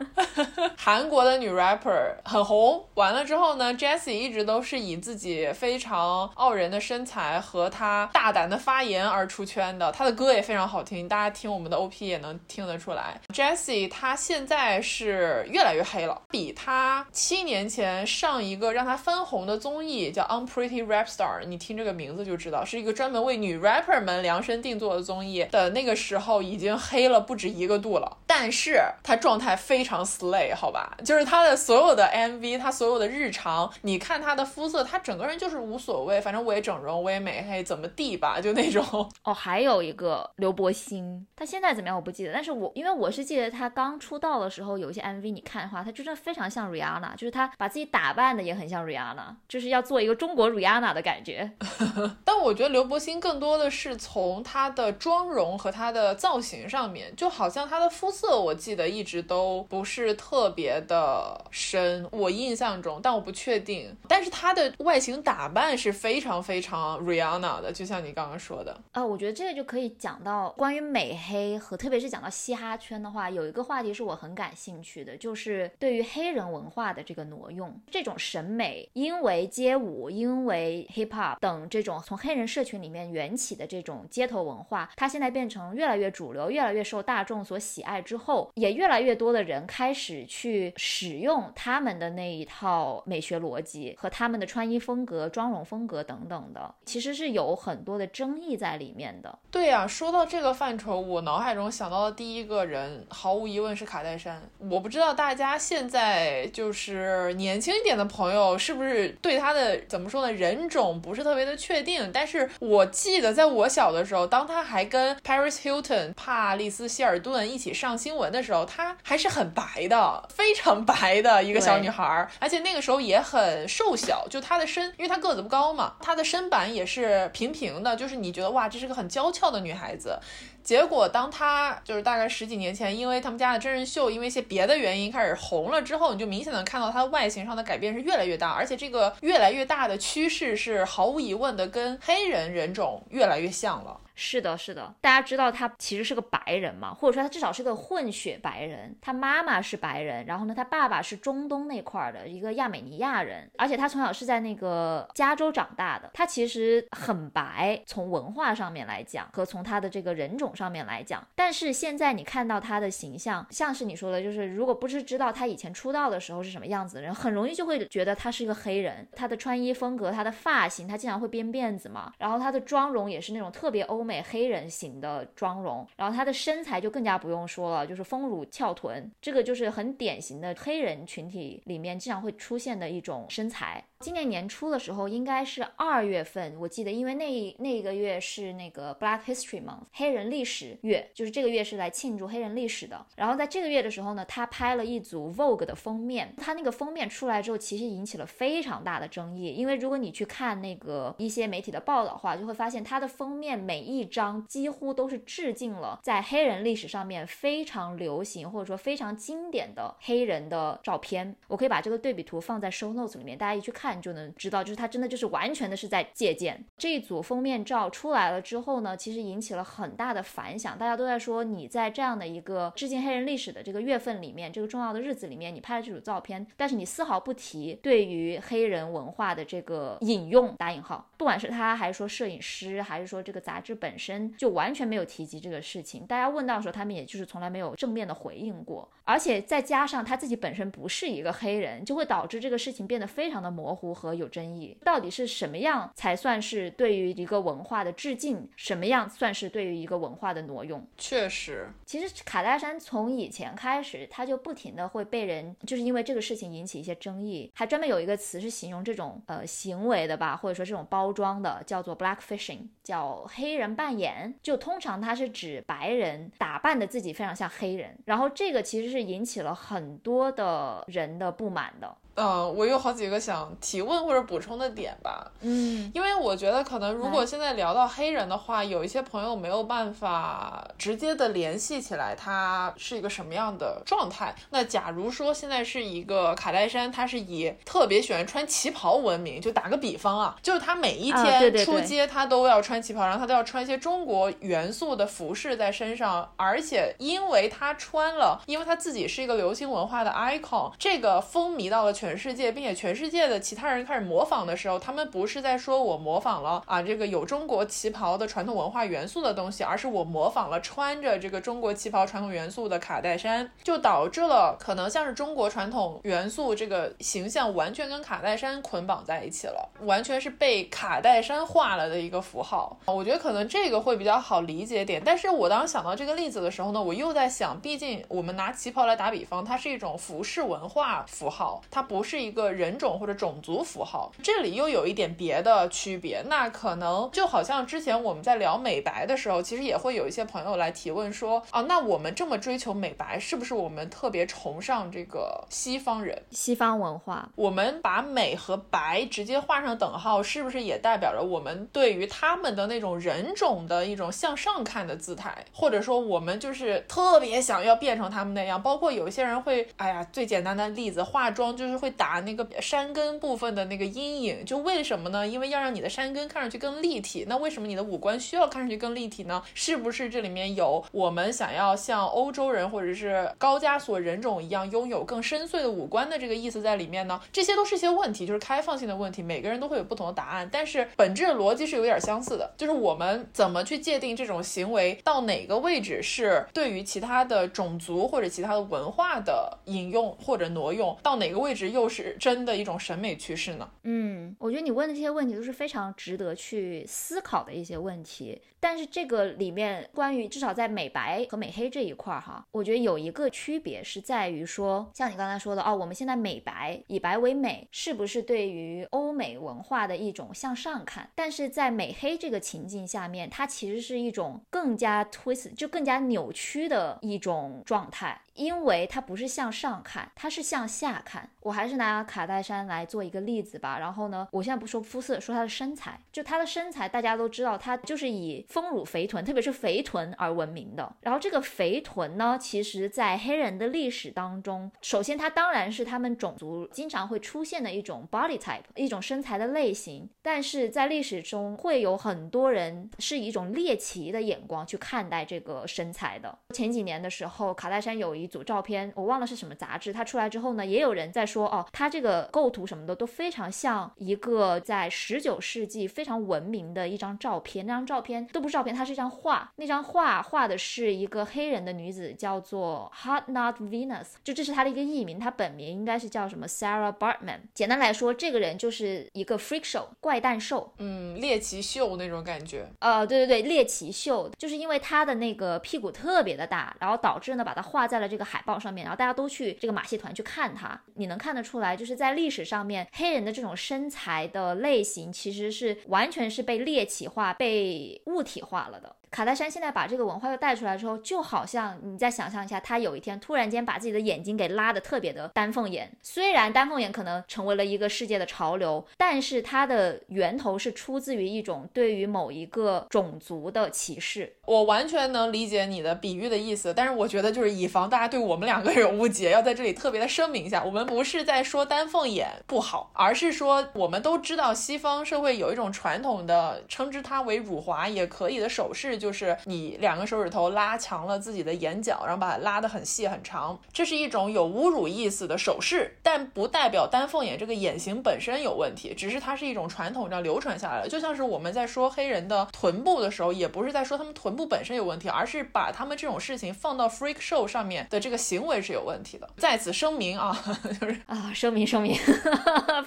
韩国的女 rapper，很红。完了之后呢，Jessie 一直都是以自己非常傲人的身材和她大胆的发言而出圈的。她的歌也非常好听，大家听我们的 OP 也能听得出来。Jessie 她现在是越来越黑了，比她七年前上一个让她翻红的综。综艺叫《Unpretty Rap Star》，你听这个名字就知道是一个专门为女 rapper 们量身定做的综艺。的那个时候已经黑了不止一个度了，但是她状态非常 slay，好吧？就是她的所有的 MV，她所有的日常，你看她的肤色，她整个人就是无所谓，反正我也整容，我也美黑，怎么地吧，就那种。哦，还有一个刘柏辛，他现在怎么样我不记得，但是我因为我是记得他刚出道的时候有一些 MV，你看的话，他真的非常像 Rihanna，就是他把自己打扮的也很像 Rihanna，就是。要做一个中国 Rihanna 的感觉，但我觉得刘柏辛更多的是从她的妆容和她的造型上面，就好像她的肤色，我记得一直都不是特别的深，我印象中，但我不确定。但是她的外形打扮是非常非常 Rihanna 的，就像你刚刚说的啊，我觉得这个就可以讲到关于美黑和特别是讲到嘻哈圈的话，有一个话题是我很感兴趣的，就是对于黑人文化的这个挪用，这种审美，因为。街舞，因为 hip hop 等这种从黑人社群里面缘起的这种街头文化，它现在变成越来越主流，越来越受大众所喜爱之后，也越来越多的人开始去使用他们的那一套美学逻辑和他们的穿衣风格、妆容风格等等的，其实是有很多的争议在里面的。对呀，说到这个范畴，我脑海中想到的第一个人，毫无疑问是卡戴珊。我不知道大家现在就是年轻一点的朋友是不是对他。他的怎么说呢？人种不是特别的确定，但是我记得在我小的时候，当他还跟 Paris Hilton、帕丽斯希尔顿一起上新闻的时候，她还是很白的，非常白的一个小女孩，而且那个时候也很瘦小，就她的身，因为她个子不高嘛，她的身板也是平平的，就是你觉得哇，这是个很娇俏的女孩子。结果，当他就是大概十几年前，因为他们家的真人秀，因为一些别的原因开始红了之后，你就明显的看到他外形上的改变是越来越大，而且这个越来越大的趋势是毫无疑问的跟黑人人种越来越像了。是的，是的，大家知道他其实是个白人嘛，或者说他至少是个混血白人。他妈妈是白人，然后呢，他爸爸是中东那块儿的一个亚美尼亚人，而且他从小是在那个加州长大的。他其实很白，从文化上面来讲，和从他的这个人种。上面来讲。但是现在你看到他的形象，像是你说的，就是如果不是知道他以前出道的时候是什么样子的人，很容易就会觉得他是一个黑人。他的穿衣风格，他的发型，他经常会编辫子嘛，然后他的妆容也是那种特别欧美美黑人型的妆容，然后她的身材就更加不用说了，就是丰乳翘臀，这个就是很典型的黑人群体里面经常会出现的一种身材。今年年初的时候，应该是二月份，我记得，因为那那个月是那个 Black History Month 黑人历史月，就是这个月是来庆祝黑人历史的。然后在这个月的时候呢，他拍了一组 Vogue 的封面，他那个封面出来之后，其实引起了非常大的争议，因为如果你去看那个一些媒体的报道的话，就会发现他的封面每一张几乎都是致敬了在黑人历史上面非常流行或者说非常经典的黑人的照片。我可以把这个对比图放在 Show Notes 里面，大家一去看。看就能知道，就是他真的就是完全的是在借鉴这一组封面照出来了之后呢，其实引起了很大的反响，大家都在说你在这样的一个致敬黑人历史的这个月份里面，这个重要的日子里面，你拍了这组照片，但是你丝毫不提对于黑人文化的这个引用打引号，不管是他还是说摄影师，还是说这个杂志本身，就完全没有提及这个事情。大家问到的时候，他们也就是从来没有正面的回应过，而且再加上他自己本身不是一个黑人，就会导致这个事情变得非常的模糊。和有争议，到底是什么样才算是对于一个文化的致敬？什么样算是对于一个文化的挪用？确实，其实卡戴珊从以前开始，他就不停的会被人就是因为这个事情引起一些争议，还专门有一个词是形容这种呃行为的吧，或者说这种包装的，叫做 blackfishing，叫黑人扮演。就通常它是指白人打扮的自己非常像黑人，然后这个其实是引起了很多的人的不满的。嗯，我有好几个想提问或者补充的点吧。嗯，因为我觉得可能如果现在聊到黑人的话，有一些朋友没有办法直接的联系起来，他是一个什么样的状态。那假如说现在是一个卡戴珊，他是以特别喜欢穿旗袍闻名，就打个比方啊，就是他每一天出街他都要穿旗袍，然后他都要穿一些中国元素的服饰在身上，而且因为他穿了，因为他自己是一个流行文化的 icon，这个风靡到了全。全世界，并且全世界的其他人开始模仿的时候，他们不是在说我模仿了啊这个有中国旗袍的传统文化元素的东西，而是我模仿了穿着这个中国旗袍传统元素的卡戴珊，就导致了可能像是中国传统元素这个形象完全跟卡戴珊捆绑在一起了，完全是被卡戴珊化了的一个符号。我觉得可能这个会比较好理解点。但是我当想到这个例子的时候呢，我又在想，毕竟我们拿旗袍来打比方，它是一种服饰文化符号，它不。不是一个人种或者种族符号，这里又有一点别的区别。那可能就好像之前我们在聊美白的时候，其实也会有一些朋友来提问说啊，那我们这么追求美白，是不是我们特别崇尚这个西方人、西方文化？我们把美和白直接画上等号，是不是也代表着我们对于他们的那种人种的一种向上看的姿态？或者说，我们就是特别想要变成他们那样？包括有一些人会，哎呀，最简单的例子，化妆就是会。打那个山根部分的那个阴影，就为什么呢？因为要让你的山根看上去更立体。那为什么你的五官需要看上去更立体呢？是不是这里面有我们想要像欧洲人或者是高加索人种一样拥有更深邃的五官的这个意思在里面呢？这些都是一些问题，就是开放性的问题，每个人都会有不同的答案。但是本质的逻辑是有点相似的，就是我们怎么去界定这种行为到哪个位置是对于其他的种族或者其他的文化的引用或者挪用，到哪个位置又。是真的一种审美趋势呢。嗯，我觉得你问的这些问题都是非常值得去思考的一些问题。但是这个里面关于至少在美白和美黑这一块儿哈，我觉得有一个区别是在于说，像你刚才说的哦，我们现在美白以白为美，是不是对于欧美文化的一种向上看？但是在美黑这个情境下面，它其实是一种更加 twist，就更加扭曲的一种状态。因为它不是向上看，它是向下看。我还还是拿卡戴珊来做一个例子吧。然后呢，我现在不说肤色，说她的身材。就她的身材，大家都知道，她就是以丰乳肥臀，特别是肥臀而闻名的。然后这个肥臀呢，其实在黑人的历史当中，首先它当然是他们种族经常会出现的一种 body type，一种身材的类型。但是在历史中，会有很多人是以一种猎奇的眼光去看待这个身材的。前几年的时候，卡戴珊有一。组照片我忘了是什么杂志，它出来之后呢，也有人在说哦，它这个构图什么的都非常像一个在十九世纪非常文明的一张照片。那张照片都不是照片，它是一张画。那张画画的是一个黑人的女子，叫做 Hot Not Venus，就这是她的一个艺名，她本名应该是叫什么 Sarah Bartman。简单来说，这个人就是一个 freak show 怪诞兽，嗯，猎奇秀那种感觉。呃，对对对，猎奇秀，就是因为他的那个屁股特别的大，然后导致呢把它画在了这个海报上面，然后大家都去这个马戏团去看他。你能看得出来，就是在历史上面，黑人的这种身材的类型其实是完全是被猎奇化、被物体化了的。卡戴珊现在把这个文化又带出来之后，就好像你再想象一下，他有一天突然间把自己的眼睛给拉的特别的丹凤眼。虽然丹凤眼可能成为了一个世界的潮流，但是它的源头是出自于一种对于某一个种族的歧视。我完全能理解你的比喻的意思，但是我觉得就是以防大家对我们两个有误解，要在这里特别的声明一下，我们不是在说丹凤眼不好，而是说我们都知道西方社会有一种传统的称之它为辱华也可以的手势。就是你两个手指头拉强了自己的眼角，然后把它拉得很细很长，这是一种有侮辱意思的手势，但不代表丹凤眼这个眼型本身有问题，只是它是一种传统这样流传下来的。就像是我们在说黑人的臀部的时候，也不是在说他们臀部本身有问题，而是把他们这种事情放到 freak show 上面的这个行为是有问题的。在此声明啊，就是啊，声明声明。哈哈哈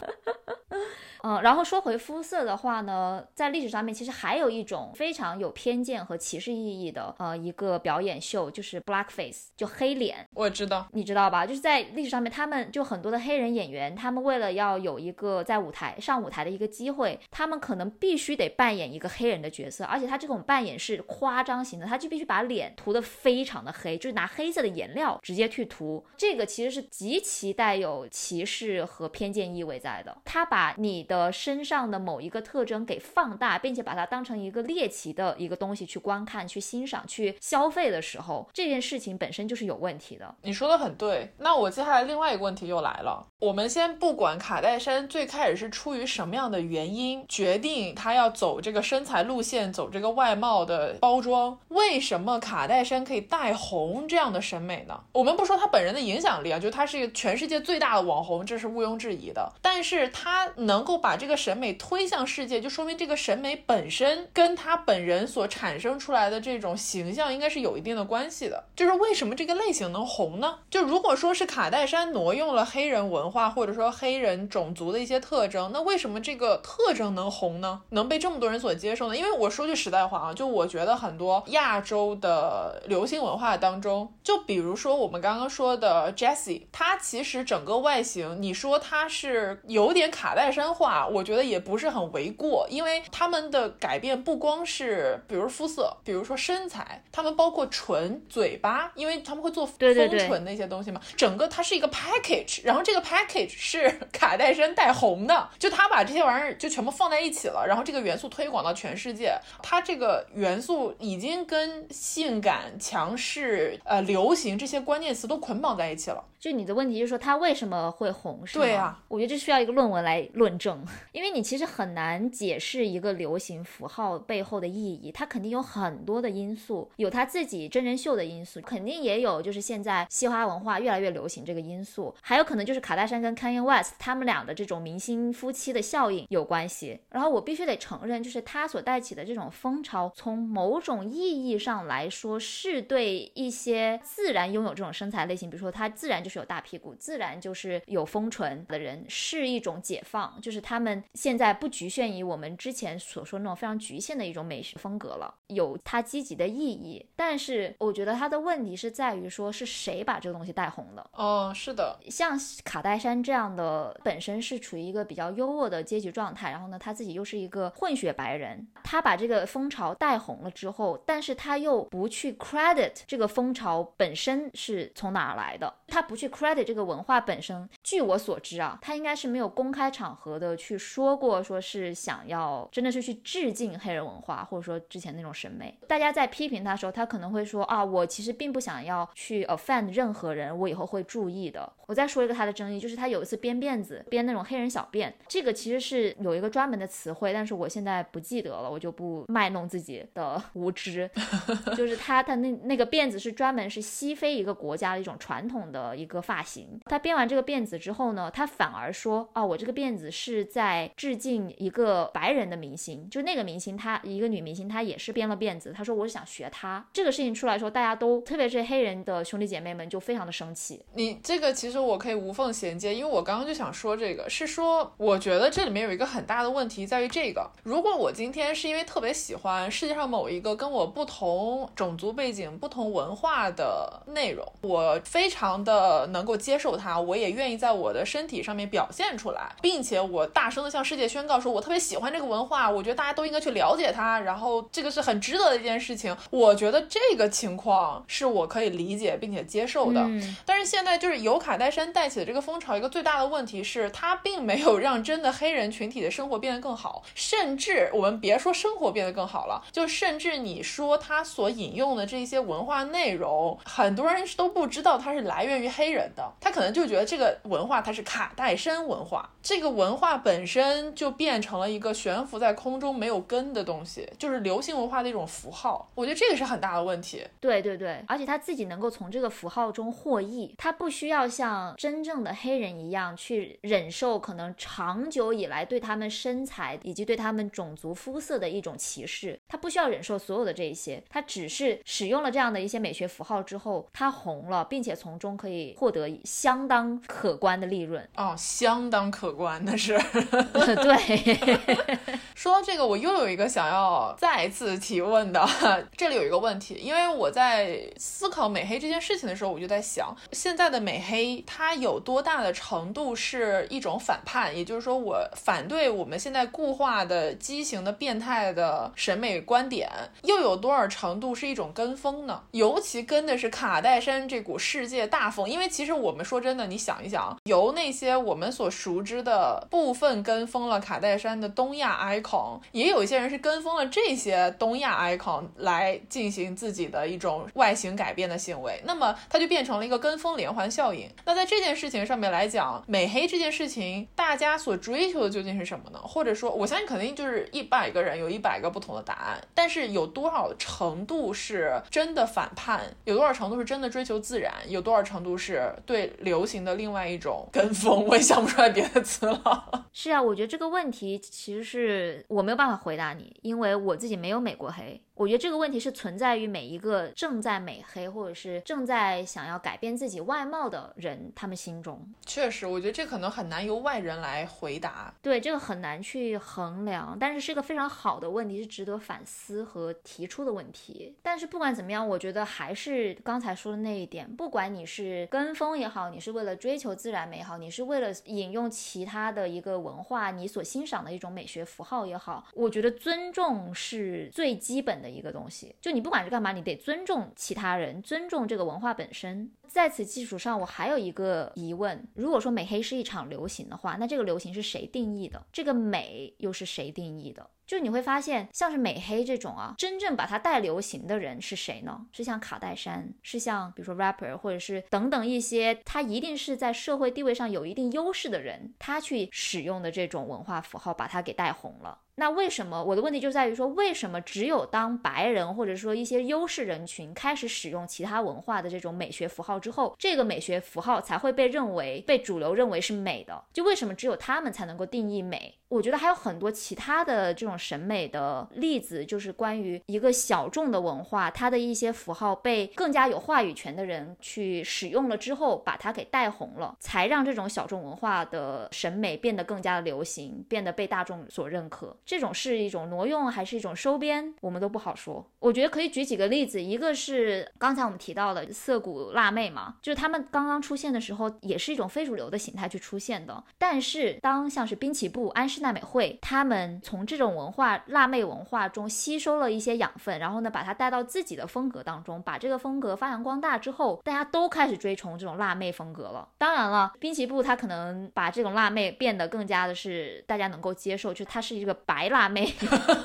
嗯，然后说回肤色的话呢，在历史上面其实还有一种非常有偏见和歧视意义的呃一个表演秀，就是 blackface，就黑脸。我知道，你知道吧？就是在历史上面，他们就很多的黑人演员，他们为了要有一个在舞台上舞台的一个机会，他们可能必须得扮演一个黑人的角色，而且他这种扮演是夸张型的，他就必须把脸涂得非常的黑，就是拿黑色的颜料直接去涂。这个其实是极其带有歧视和偏见意味在的，他把你。的的身上的某一个特征给放大，并且把它当成一个猎奇的一个东西去观看、去欣赏、去消费的时候，这件事情本身就是有问题的。你说的很对。那我接下来另外一个问题又来了。我们先不管卡戴珊最开始是出于什么样的原因决定她要走这个身材路线、走这个外貌的包装，为什么卡戴珊可以带红这样的审美呢？我们不说她本人的影响力啊，就她是一个全世界最大的网红，这是毋庸置疑的。但是她能够。把这个审美推向世界，就说明这个审美本身跟他本人所产生出来的这种形象应该是有一定的关系的。就是为什么这个类型能红呢？就如果说是卡戴珊挪用了黑人文化或者说黑人种族的一些特征，那为什么这个特征能红呢？能被这么多人所接受呢？因为我说句实在话啊，就我觉得很多亚洲的流行文化当中，就比如说我们刚刚说的 Jessie，她其实整个外形，你说她是有点卡戴珊化。啊，我觉得也不是很为过，因为他们的改变不光是比如肤色，比如说身材，他们包括唇、嘴巴，因为他们会做丰唇那些东西嘛，整个它是一个 package，然后这个 package 是 卡戴珊带红的，就他把这些玩意儿就全部放在一起了，然后这个元素推广到全世界，它这个元素已经跟性感、强势、呃流行这些关键词都捆绑在一起了。就你的问题就是说他为什么会红，是吗？对啊，我觉得这需要一个论文来论证。因为你其实很难解释一个流行符号背后的意义，它肯定有很多的因素，有它自己真人秀的因素，肯定也有就是现在嘻哈文化越来越流行这个因素，还有可能就是卡戴珊跟 Kanye West 他们俩的这种明星夫妻的效应有关系。然后我必须得承认，就是他所带起的这种风潮，从某种意义上来说，是对一些自然拥有这种身材类型，比如说他自然就是有大屁股，自然就是有丰唇的人，是一种解放，就是他。他们现在不局限于我们之前所说那种非常局限的一种美学风格了，有它积极的意义。但是我觉得它的问题是在于说是谁把这个东西带红的？哦，是的，像卡戴珊这样的本身是处于一个比较优渥的阶级状态，然后呢，他自己又是一个混血白人，他把这个风潮带红了之后，但是他又不去 credit 这个风潮本身是从哪儿来的，他不去去 credit 这个文化本身。据我所知啊，他应该是没有公开场合的。去说过，说是想要真的是去致敬黑人文化，或者说之前那种审美。大家在批评他的时候，他可能会说啊，我其实并不想要去 offend 任何人，我以后会注意的。我再说一个他的争议，就是他有一次编辫子，编那种黑人小辫，这个其实是有一个专门的词汇，但是我现在不记得了，我就不卖弄自己的 无知。就是他他那那个辫子是专门是西非一个国家的一种传统的一个个发型。他编完这个辫子之后呢，他反而说啊，我这个辫子是在致敬一个白人的明星，就那个明星他一个女明星，她也是编了辫子。他说我想学她。这个事情出来说，大家都特别是黑人的兄弟姐妹们就非常的生气。你这个其实我可以无缝衔接，因为我刚刚就想说这个，是说我觉得这里面有一个很大的问题在于这个，如果我今天是因为特别喜欢世界上某一个跟我不同种族背景、不同文化的内容，我非常的能够接受它，我也愿意在我的身体上面表现出来，并且我大声的向世界宣告说，我特别喜欢这个文化，我觉得大家都应该去了解它，然后这个是很值得的一件事情。我觉得这个情况是我可以理解并且接受的，但是现在就是由卡戴珊带起的这个风潮，一个最大的问题是，它并没有让真的黑人群体的生活变得更好，甚至我们别说生活变得更好了，就甚至你说他所引用的这些文化内容，很多人都不知道它是来源于黑人的，他可能就觉得这个文化它是卡戴珊文化，这个文化本身就变成了一个悬浮在空中没有根的东西，就是流行文化的一种符号，我觉得这个是很大的问题。对对对，而且他自己能够从这个符号中获益，他不需要像真正的黑人一样去忍受可能长久以来对他们身材以及对他们种族肤色的一种歧视，他不需要忍受所有的这一些，他只是使用了这样的一些美学符号之后，他红了，并且从中可以获得相当可观的利润哦，相当可观的是。对，说到这个，我又有一个想要再次提问的，这里有一个问题，因为我在思考美黑这件事情的时候，我就在想，现在的美黑它有多大的程度是一种反叛，也就是说，我反对我们现在固化的畸形的变态的审美观点，又有多少程度是一种跟风呢？尤其跟的是卡戴珊这股世界大风，因为因为其实我们说真的，你想一想，由那些我们所熟知的部分跟风了卡戴珊的东亚 icon，也有一些人是跟风了这些东亚 icon 来进行自己的一种外形改变的行为，那么它就变成了一个跟风连环效应。那在这件事情上面来讲，美黑这件事情，大家所追求的究竟是什么呢？或者说，我相信肯定就是一百个人有一百个不同的答案，但是有多少程度是真的反叛？有多少程度是真的追求自然？有多少程度是对流行的另外一种跟风？我也想不出来别的词了。是啊，我觉得这个问题其实是我没有办法回答你，因为我自己没有美过黑。我觉得这个问题是存在于每一个正在美黑或者是正在想要改变自己外貌的人他们心中。确实，我觉得这可能很难由外人来回答。对，这个很难去衡量，但是是一个非常好的问题，是值得反思和提出的问题。但是不管怎么样，我觉得还是刚才说的那一点，不管你是跟风也好，你是为了追求自然美好，你是为了引用其他的一个文化，你所欣赏的一种美学符号也好，我觉得尊重是最基本的。一个东西，就你不管是干嘛，你得尊重其他人，尊重这个文化本身。在此基础上，我还有一个疑问：如果说美黑是一场流行的话，那这个流行是谁定义的？这个美又是谁定义的？就你会发现，像是美黑这种啊，真正把它带流行的人是谁呢？是像卡戴珊，是像比如说 rapper，或者是等等一些，他一定是在社会地位上有一定优势的人，他去使用的这种文化符号，把它给带红了。那为什么我的问题就在于说，为什么只有当白人或者说一些优势人群开始使用其他文化的这种美学符号之后，这个美学符号才会被认为被主流认为是美的？就为什么只有他们才能够定义美？我觉得还有很多其他的这种审美的例子，就是关于一个小众的文化，它的一些符号被更加有话语权的人去使用了之后，把它给带红了，才让这种小众文化的审美变得更加的流行，变得被大众所认可。这种是一种挪用还是一种收编，我们都不好说。我觉得可以举几个例子，一个是刚才我们提到的涩谷辣妹嘛，就是他们刚刚出现的时候，也是一种非主流的形态去出现的。但是当像是滨崎步、安室奈美惠他们从这种文化辣妹文化中吸收了一些养分，然后呢把它带到自己的风格当中，把这个风格发扬光大之后，大家都开始追崇这种辣妹风格了。当然了，滨崎步他可能把这种辣妹变得更加的是大家能够接受，就她是一个白辣妹，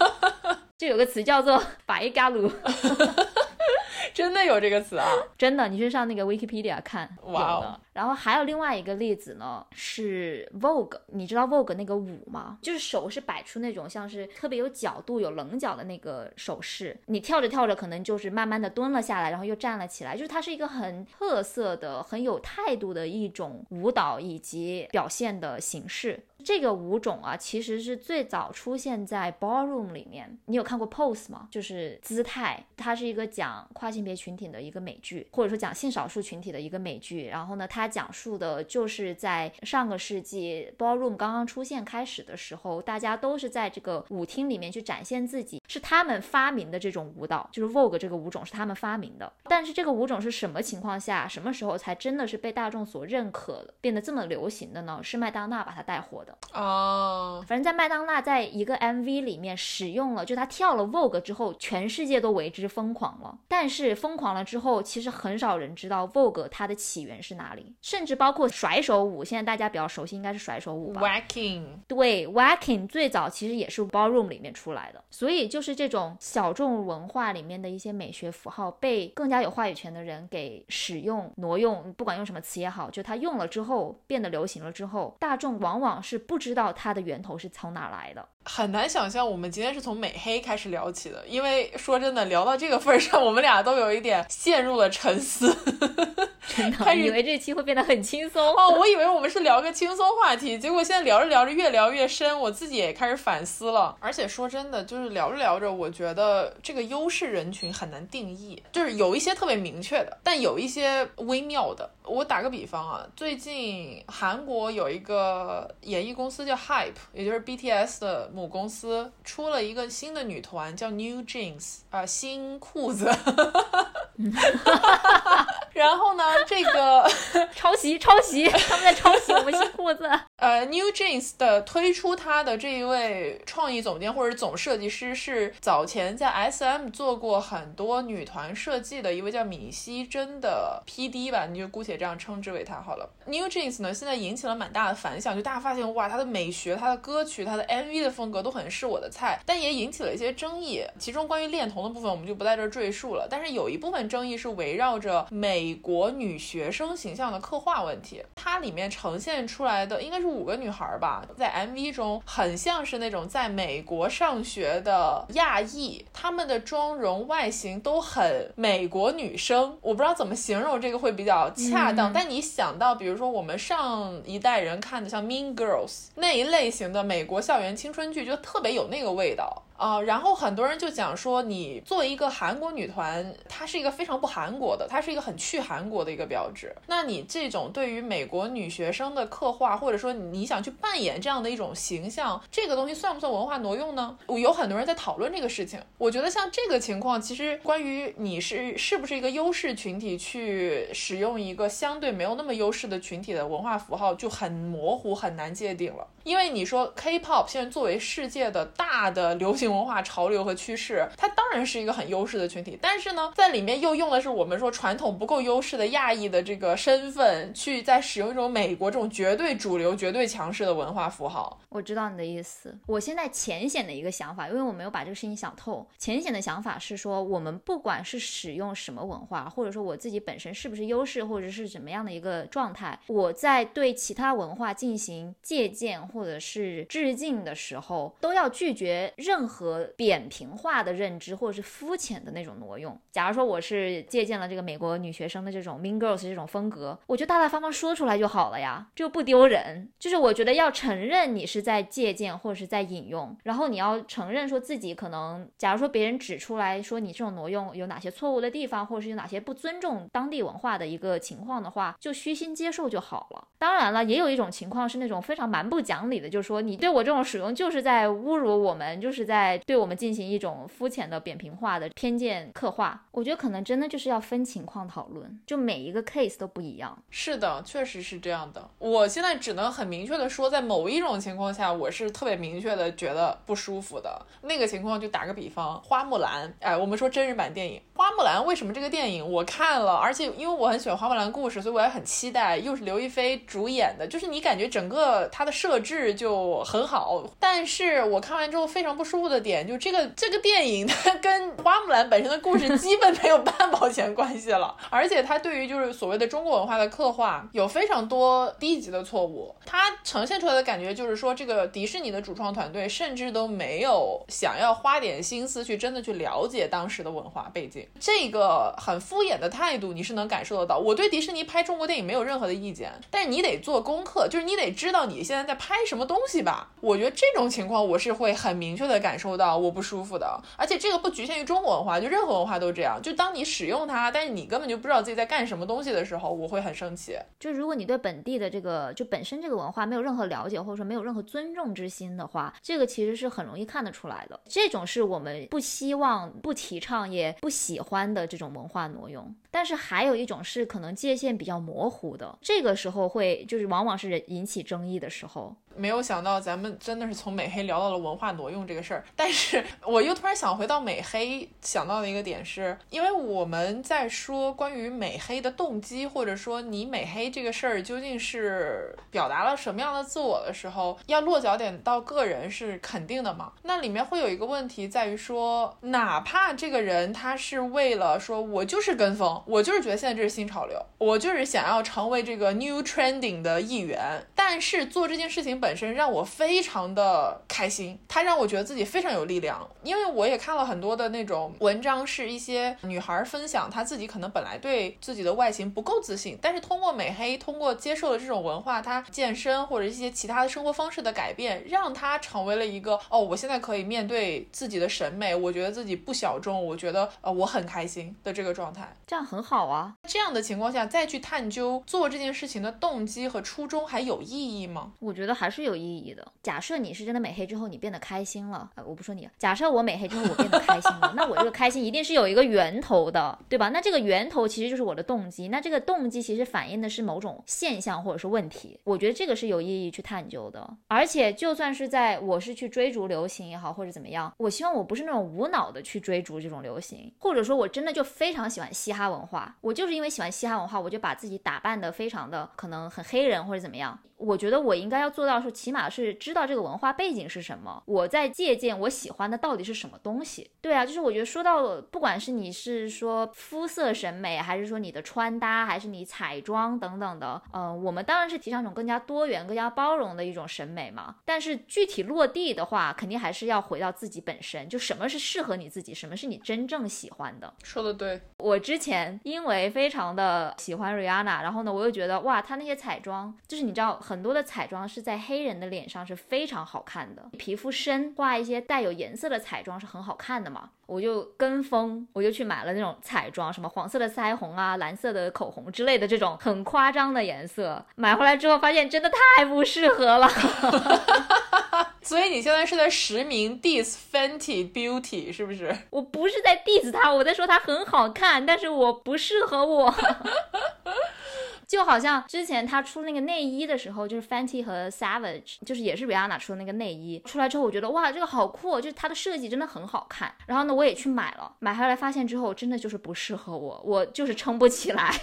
就有个词叫做白嘎鲁。真的有这个词啊！真的，你去上那个 Wikipedia 看，哇哦。然后还有另外一个例子呢，是 Vogue，你知道 Vogue 那个舞吗？就是手是摆出那种像是特别有角度、有棱角的那个手势，你跳着跳着可能就是慢慢的蹲了下来，然后又站了起来，就是它是一个很特色的、很有态度的一种舞蹈以及表现的形式。这个舞种啊，其实是最早出现在 ballroom 里面。你有看过 pose 吗？就是姿态，它是一个讲跨性别群体的一个美剧，或者说讲性少数群体的一个美剧。然后呢，它讲述的就是在上个世纪 ballroom 刚刚出现开始的时候，大家都是在这个舞厅里面去展现自己，是他们发明的这种舞蹈，就是 vogue 这个舞种是他们发明的。但是这个舞种是什么情况下、什么时候才真的是被大众所认可、变得这么流行的呢？是麦当娜把它带火的。哦，反正，在麦当娜在一个 MV 里面使用了，就她跳了 Vogue 之后，全世界都为之疯狂了。但是疯狂了之后，其实很少人知道 Vogue 它的起源是哪里，甚至包括甩手舞，现在大家比较熟悉应该是甩手舞吧？Wacking，对，Wacking 最早其实也是 Ballroom 里面出来的。所以就是这种小众文化里面的一些美学符号，被更加有话语权的人给使用挪用，不管用什么词也好，就他用了之后变得流行了之后，大众往往是不知道它的源头是从哪来的。很难想象我们今天是从美黑开始聊起的，因为 说真的，聊到这个份上，我们俩都有一点陷入了沉思。真的，以为这期会变得很轻松哦，我以为我们是聊个轻松话题，结果现在聊着聊着越聊越深，我自己也开始反思了。而且说真的，就是聊着聊着，我觉得这个优势人群很难定义，就是有一些特别明确的，但有一些微妙的。我打个比方啊，最近韩国有一个演艺公司叫 Hype，也就是 BTS 的母公司，出了一个新的女团叫 New Jeans 啊，新裤子。然后呢，这个 抄袭抄袭，他们在抄袭我们新裤子。呃，New Jeans 的推出它的这一位创意总监或者总设计师是早前在 SM 做过很多女团设计的一位叫闵熙珍的 PD 吧，你就姑且。这样称之为他好了。New Jeans 呢，现在引起了蛮大的反响，就大家发现哇，它的美学、它的歌曲、它的 MV 的风格都很是我的菜，但也引起了一些争议。其中关于恋童的部分，我们就不在这赘述了。但是有一部分争议是围绕着美国女学生形象的刻画问题。它里面呈现出来的应该是五个女孩吧，在 MV 中很像是那种在美国上学的亚裔，她们的妆容、外形都很美国女生。我不知道怎么形容这个会比较恰当。但你想到，比如说我们上一代人看的像《Mean Girls》那一类型的美国校园青春剧，就特别有那个味道。啊，然后很多人就讲说，你作为一个韩国女团，它是一个非常不韩国的，它是一个很去韩国的一个标志。那你这种对于美国女学生的刻画，或者说你想去扮演这样的一种形象，这个东西算不算文化挪用呢？我有很多人在讨论这个事情。我觉得像这个情况，其实关于你是是不是一个优势群体去使用一个相对没有那么优势的群体的文化符号，就很模糊，很难界定了。因为你说 K-pop 现在作为世界的大的流行文化潮流和趋势，它当然是一个很优势的群体，但是呢，在里面又用的是我们说传统不够优势的亚裔的这个身份，去在使用一种美国这种绝对主流、绝对强势的文化符号。我知道你的意思。我现在浅显的一个想法，因为我没有把这个事情想透。浅显的想法是说，我们不管是使用什么文化，或者说我自己本身是不是优势，或者是怎么样的一个状态，我在对其他文化进行借鉴。或者是致敬的时候，都要拒绝任何和扁平化的认知，或者是肤浅的那种挪用。假如说我是借鉴了这个美国女学生的这种 Mean Girls 这种风格，我就大大方方说出来就好了呀，就不丢人。就是我觉得要承认你是在借鉴或者是在引用，然后你要承认说自己可能，假如说别人指出来说你这种挪用有哪些错误的地方，或者是有哪些不尊重当地文化的一个情况的话，就虚心接受就好了。当然了，也有一种情况是那种非常蛮不讲。理的，就是说你对我这种使用，就是在侮辱我们，就是在来对我们进行一种肤浅的、扁平化的偏见刻画。我觉得可能真的就是要分情况讨论，就每一个 case 都不一样。是的，确实是这样的。我现在只能很明确的说，在某一种情况下，我是特别明确的觉得不舒服的那个情况。就打个比方，花木兰，哎，我们说真人版电影，花木兰为什么这个电影我看了，而且因为我很喜欢花木兰故事，所以我也很期待，又是刘亦菲主演的，就是你感觉整个它的设置就很好。但是我看完之后非常不舒服的点，就这个 这个电影它跟花木兰本身的故事基本没有半毛钱关系了，而且它对于就是所谓的中国文化的刻画有非常多低级的错误，它呈现出来的感觉就是说这个迪士尼的主创团队甚至都没有想要花点心思去真的去了解当时的文化背景，这个很敷衍的态度你是能感受得到。我对迪士尼拍中国电影没有任何的意见，但是你得做功课，就是你得知道你现在在拍什么东西吧。我觉得这种情况我是会很明确的感受到我不舒服的，而且这个不局限于中国文化，就任何文化都这样。就当你使用它，但是你根本就不知道自己在干什么东西的时候，我会很生气。就如果你对本地的这个就本身这个文化没有任何了解，或者说没有任何尊重之心的话，这个其实是很容易看得出来的。这种是我们不希望、不提倡、也不喜喜欢的这种文化挪用。但是还有一种是可能界限比较模糊的，这个时候会就是往往是引起争议的时候。没有想到咱们真的是从美黑聊到了文化挪用这个事儿，但是 我又突然想回到美黑，想到的一个点是，因为我们在说关于美黑的动机，或者说你美黑这个事儿究竟是表达了什么样的自我的时候，要落脚点到个人是肯定的嘛？那里面会有一个问题在于说，哪怕这个人他是为了说我就是跟风，我就是觉得现在这是新潮流，我就是想要成为这个 new trending 的一员，但是做这件事情本。本身让我非常的开心，它让我觉得自己非常有力量。因为我也看了很多的那种文章，是一些女孩分享她自己可能本来对自己的外形不够自信，但是通过美黑，通过接受了这种文化，她健身或者一些其他的生活方式的改变，让她成为了一个哦，我现在可以面对自己的审美，我觉得自己不小众，我觉得呃我很开心的这个状态，这样很好啊。这样的情况下再去探究做这件事情的动机和初衷还有意义吗？我觉得还是。是有意义的。假设你是真的美黑之后，你变得开心了，呃，我不说你。假设我美黑之后我变得开心了，那我这个开心一定是有一个源头的，对吧？那这个源头其实就是我的动机。那这个动机其实反映的是某种现象或者是问题。我觉得这个是有意义去探究的。而且就算是在我是去追逐流行也好，或者怎么样，我希望我不是那种无脑的去追逐这种流行，或者说我真的就非常喜欢嘻哈文化，我就是因为喜欢嘻哈文化，我就把自己打扮的非常的可能很黑人或者怎么样。我觉得我应该要做到，说起码是知道这个文化背景是什么，我在借鉴我喜欢的到底是什么东西。对啊，就是我觉得说到，不管是你是说肤色审美，还是说你的穿搭，还是你彩妆等等的，呃，我们当然是提倡一种更加多元、更加包容的一种审美嘛。但是具体落地的话，肯定还是要回到自己本身，就什么是适合你自己，什么是你真正喜欢的。说的对，我之前因为非常的喜欢 Rihanna，然后呢，我又觉得哇，她那些彩妆，就是你知道。很多的彩妆是在黑人的脸上是非常好看的，皮肤深画一些带有颜色的彩妆是很好看的嘛。我就跟风，我就去买了那种彩妆，什么黄色的腮红啊、蓝色的口红之类的这种很夸张的颜色。买回来之后发现真的太不适合了。所以你现在是在实名 diss Fenty Beauty 是不是？我不是在 diss 它，我在说它很好看，但是我不适合我。就好像之前他出那个内衣的时候，就是 Fenty 和 Savage，就是也是 Rihanna 出的那个内衣，出来之后我觉得哇，这个好酷，就是它的设计真的很好看。然后呢，我也去买了，买回来发现之后，真的就是不适合我，我就是撑不起来。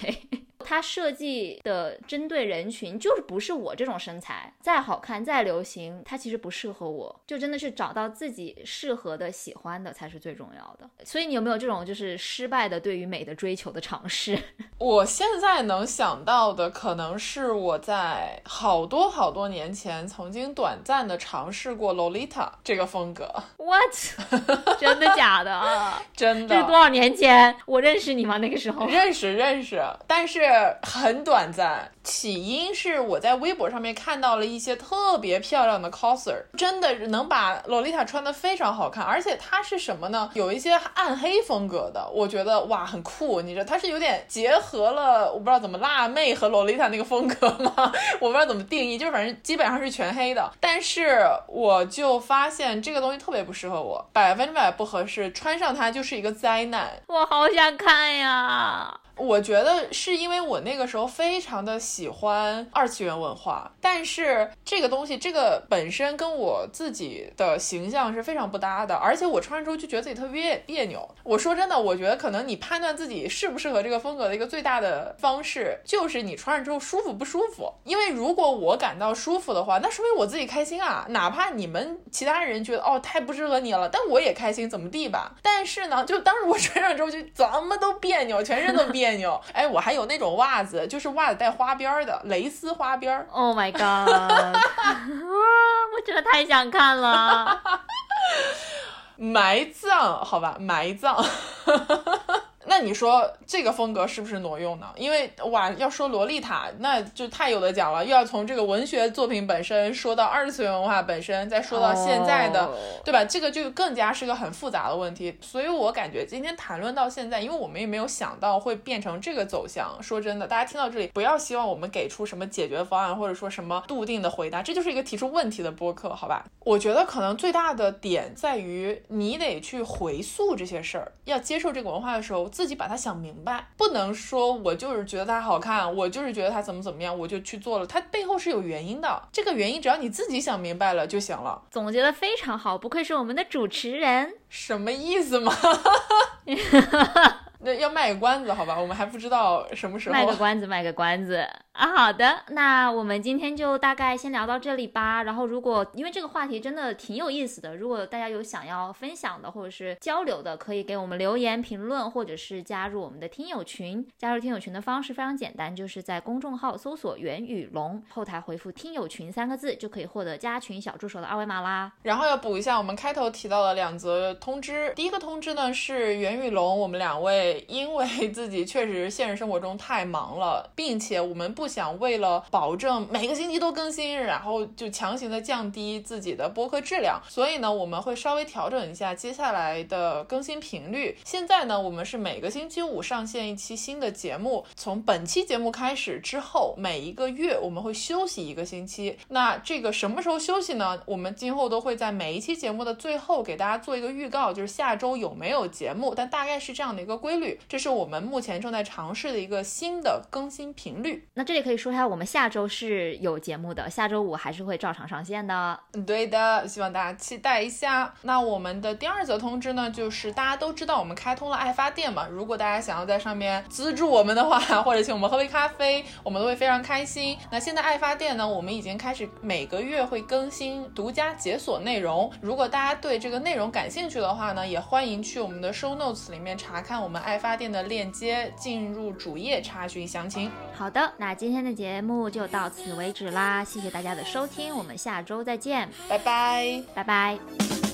它设计的针对人群就是不是我这种身材，再好看再流行，它其实不适合我，就真的是找到自己适合的、喜欢的才是最重要的。所以你有没有这种就是失败的对于美的追求的尝试？我现在能想到的可能是我在好多好多年前曾经短暂的尝试过 Lolita 这个风格。What？真的假的？真的？这是多少年前？我认识你吗？那个时候？认识认识，但是。很短暂。起因是我在微博上面看到了一些特别漂亮的 coser，真的能把洛丽塔穿的非常好看，而且它是什么呢？有一些暗黑风格的，我觉得哇很酷。你知道它是有点结合了，我不知道怎么辣妹和洛丽塔那个风格吗？我不知道怎么定义，就是反正基本上是全黑的。但是我就发现这个东西特别不适合我，百分之百不合适，穿上它就是一个灾难。我好想看呀！我觉得是因为我那个时候非常的喜欢二次元文化，但是这个东西这个本身跟我自己的形象是非常不搭的，而且我穿上之后就觉得自己特别别扭。我说真的，我觉得可能你判断自己适不适合这个风格的一个最大的方式，就是你穿上之后舒服不舒服。因为如果我感到舒服的话，那说明我自己开心啊。哪怕你们其他人觉得哦太不适合你了，但我也开心，怎么地吧？但是呢，就当时我穿上之后就怎么都别扭，全身都别扭扭。哎，我还有那种袜子，就是袜子带花边的蕾丝花边。Oh my god！我真的太想看了。埋葬，好吧，埋葬。那你说这个风格是不是挪用呢？因为哇，要说洛丽塔，那就太有的讲了，又要从这个文学作品本身说到二次元文化本身，再说到现在的，对吧？这个就更加是个很复杂的问题。所以我感觉今天谈论到现在，因为我们也没有想到会变成这个走向。说真的，大家听到这里，不要希望我们给出什么解决方案，或者说什么笃定的回答，这就是一个提出问题的播客，好吧？我觉得可能最大的点在于，你得去回溯这些事儿，要接受这个文化的时候。自己把它想明白，不能说我就是觉得它好看，我就是觉得它怎么怎么样，我就去做了。它背后是有原因的，这个原因只要你自己想明白了就行了。总结的非常好，不愧是我们的主持人。什么意思吗？那要卖个关子，好吧，我们还不知道什么时候。卖个关子，卖个关子啊！好的，那我们今天就大概先聊到这里吧。然后，如果因为这个话题真的挺有意思的，如果大家有想要分享的或者是交流的，可以给我们留言评论，或者是加入我们的听友群。加入听友群的方式非常简单，就是在公众号搜索“袁宇龙”，后台回复“听友群”三个字，就可以获得加群小助手的二维码啦。然后要补一下我们开头提到的两则通知。第一个通知呢是袁宇龙，我们两位。因为 自己确实现实生活中太忙了，并且我们不想为了保证每个星期都更新，然后就强行的降低自己的播客质量，所以呢，我们会稍微调整一下接下来的更新频率。现在呢，我们是每个星期五上线一期新的节目，从本期节目开始之后，每一个月我们会休息一个星期。那这个什么时候休息呢？我们今后都会在每一期节目的最后给大家做一个预告，就是下周有没有节目，但大概是这样的一个规律。这是我们目前正在尝试的一个新的更新频率。那这里可以说一下，我们下周是有节目的，下周五还是会照常上线的。对的，希望大家期待一下。那我们的第二则通知呢，就是大家都知道我们开通了爱发电嘛，如果大家想要在上面资助我们的话，或者请我们喝杯咖啡，我们都会非常开心。那现在爱发电呢，我们已经开始每个月会更新独家解锁内容。如果大家对这个内容感兴趣的话呢，也欢迎去我们的 show notes 里面查看我们爱。爱发电的链接，进入主页查询详情。好的，那今天的节目就到此为止啦，谢谢大家的收听，我们下周再见，拜拜，拜拜。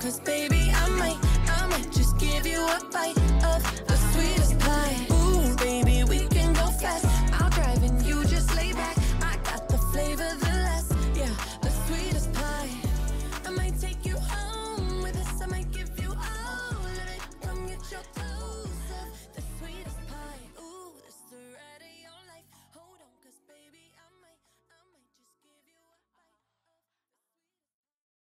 Cause baby, I might, I might just give you a bite of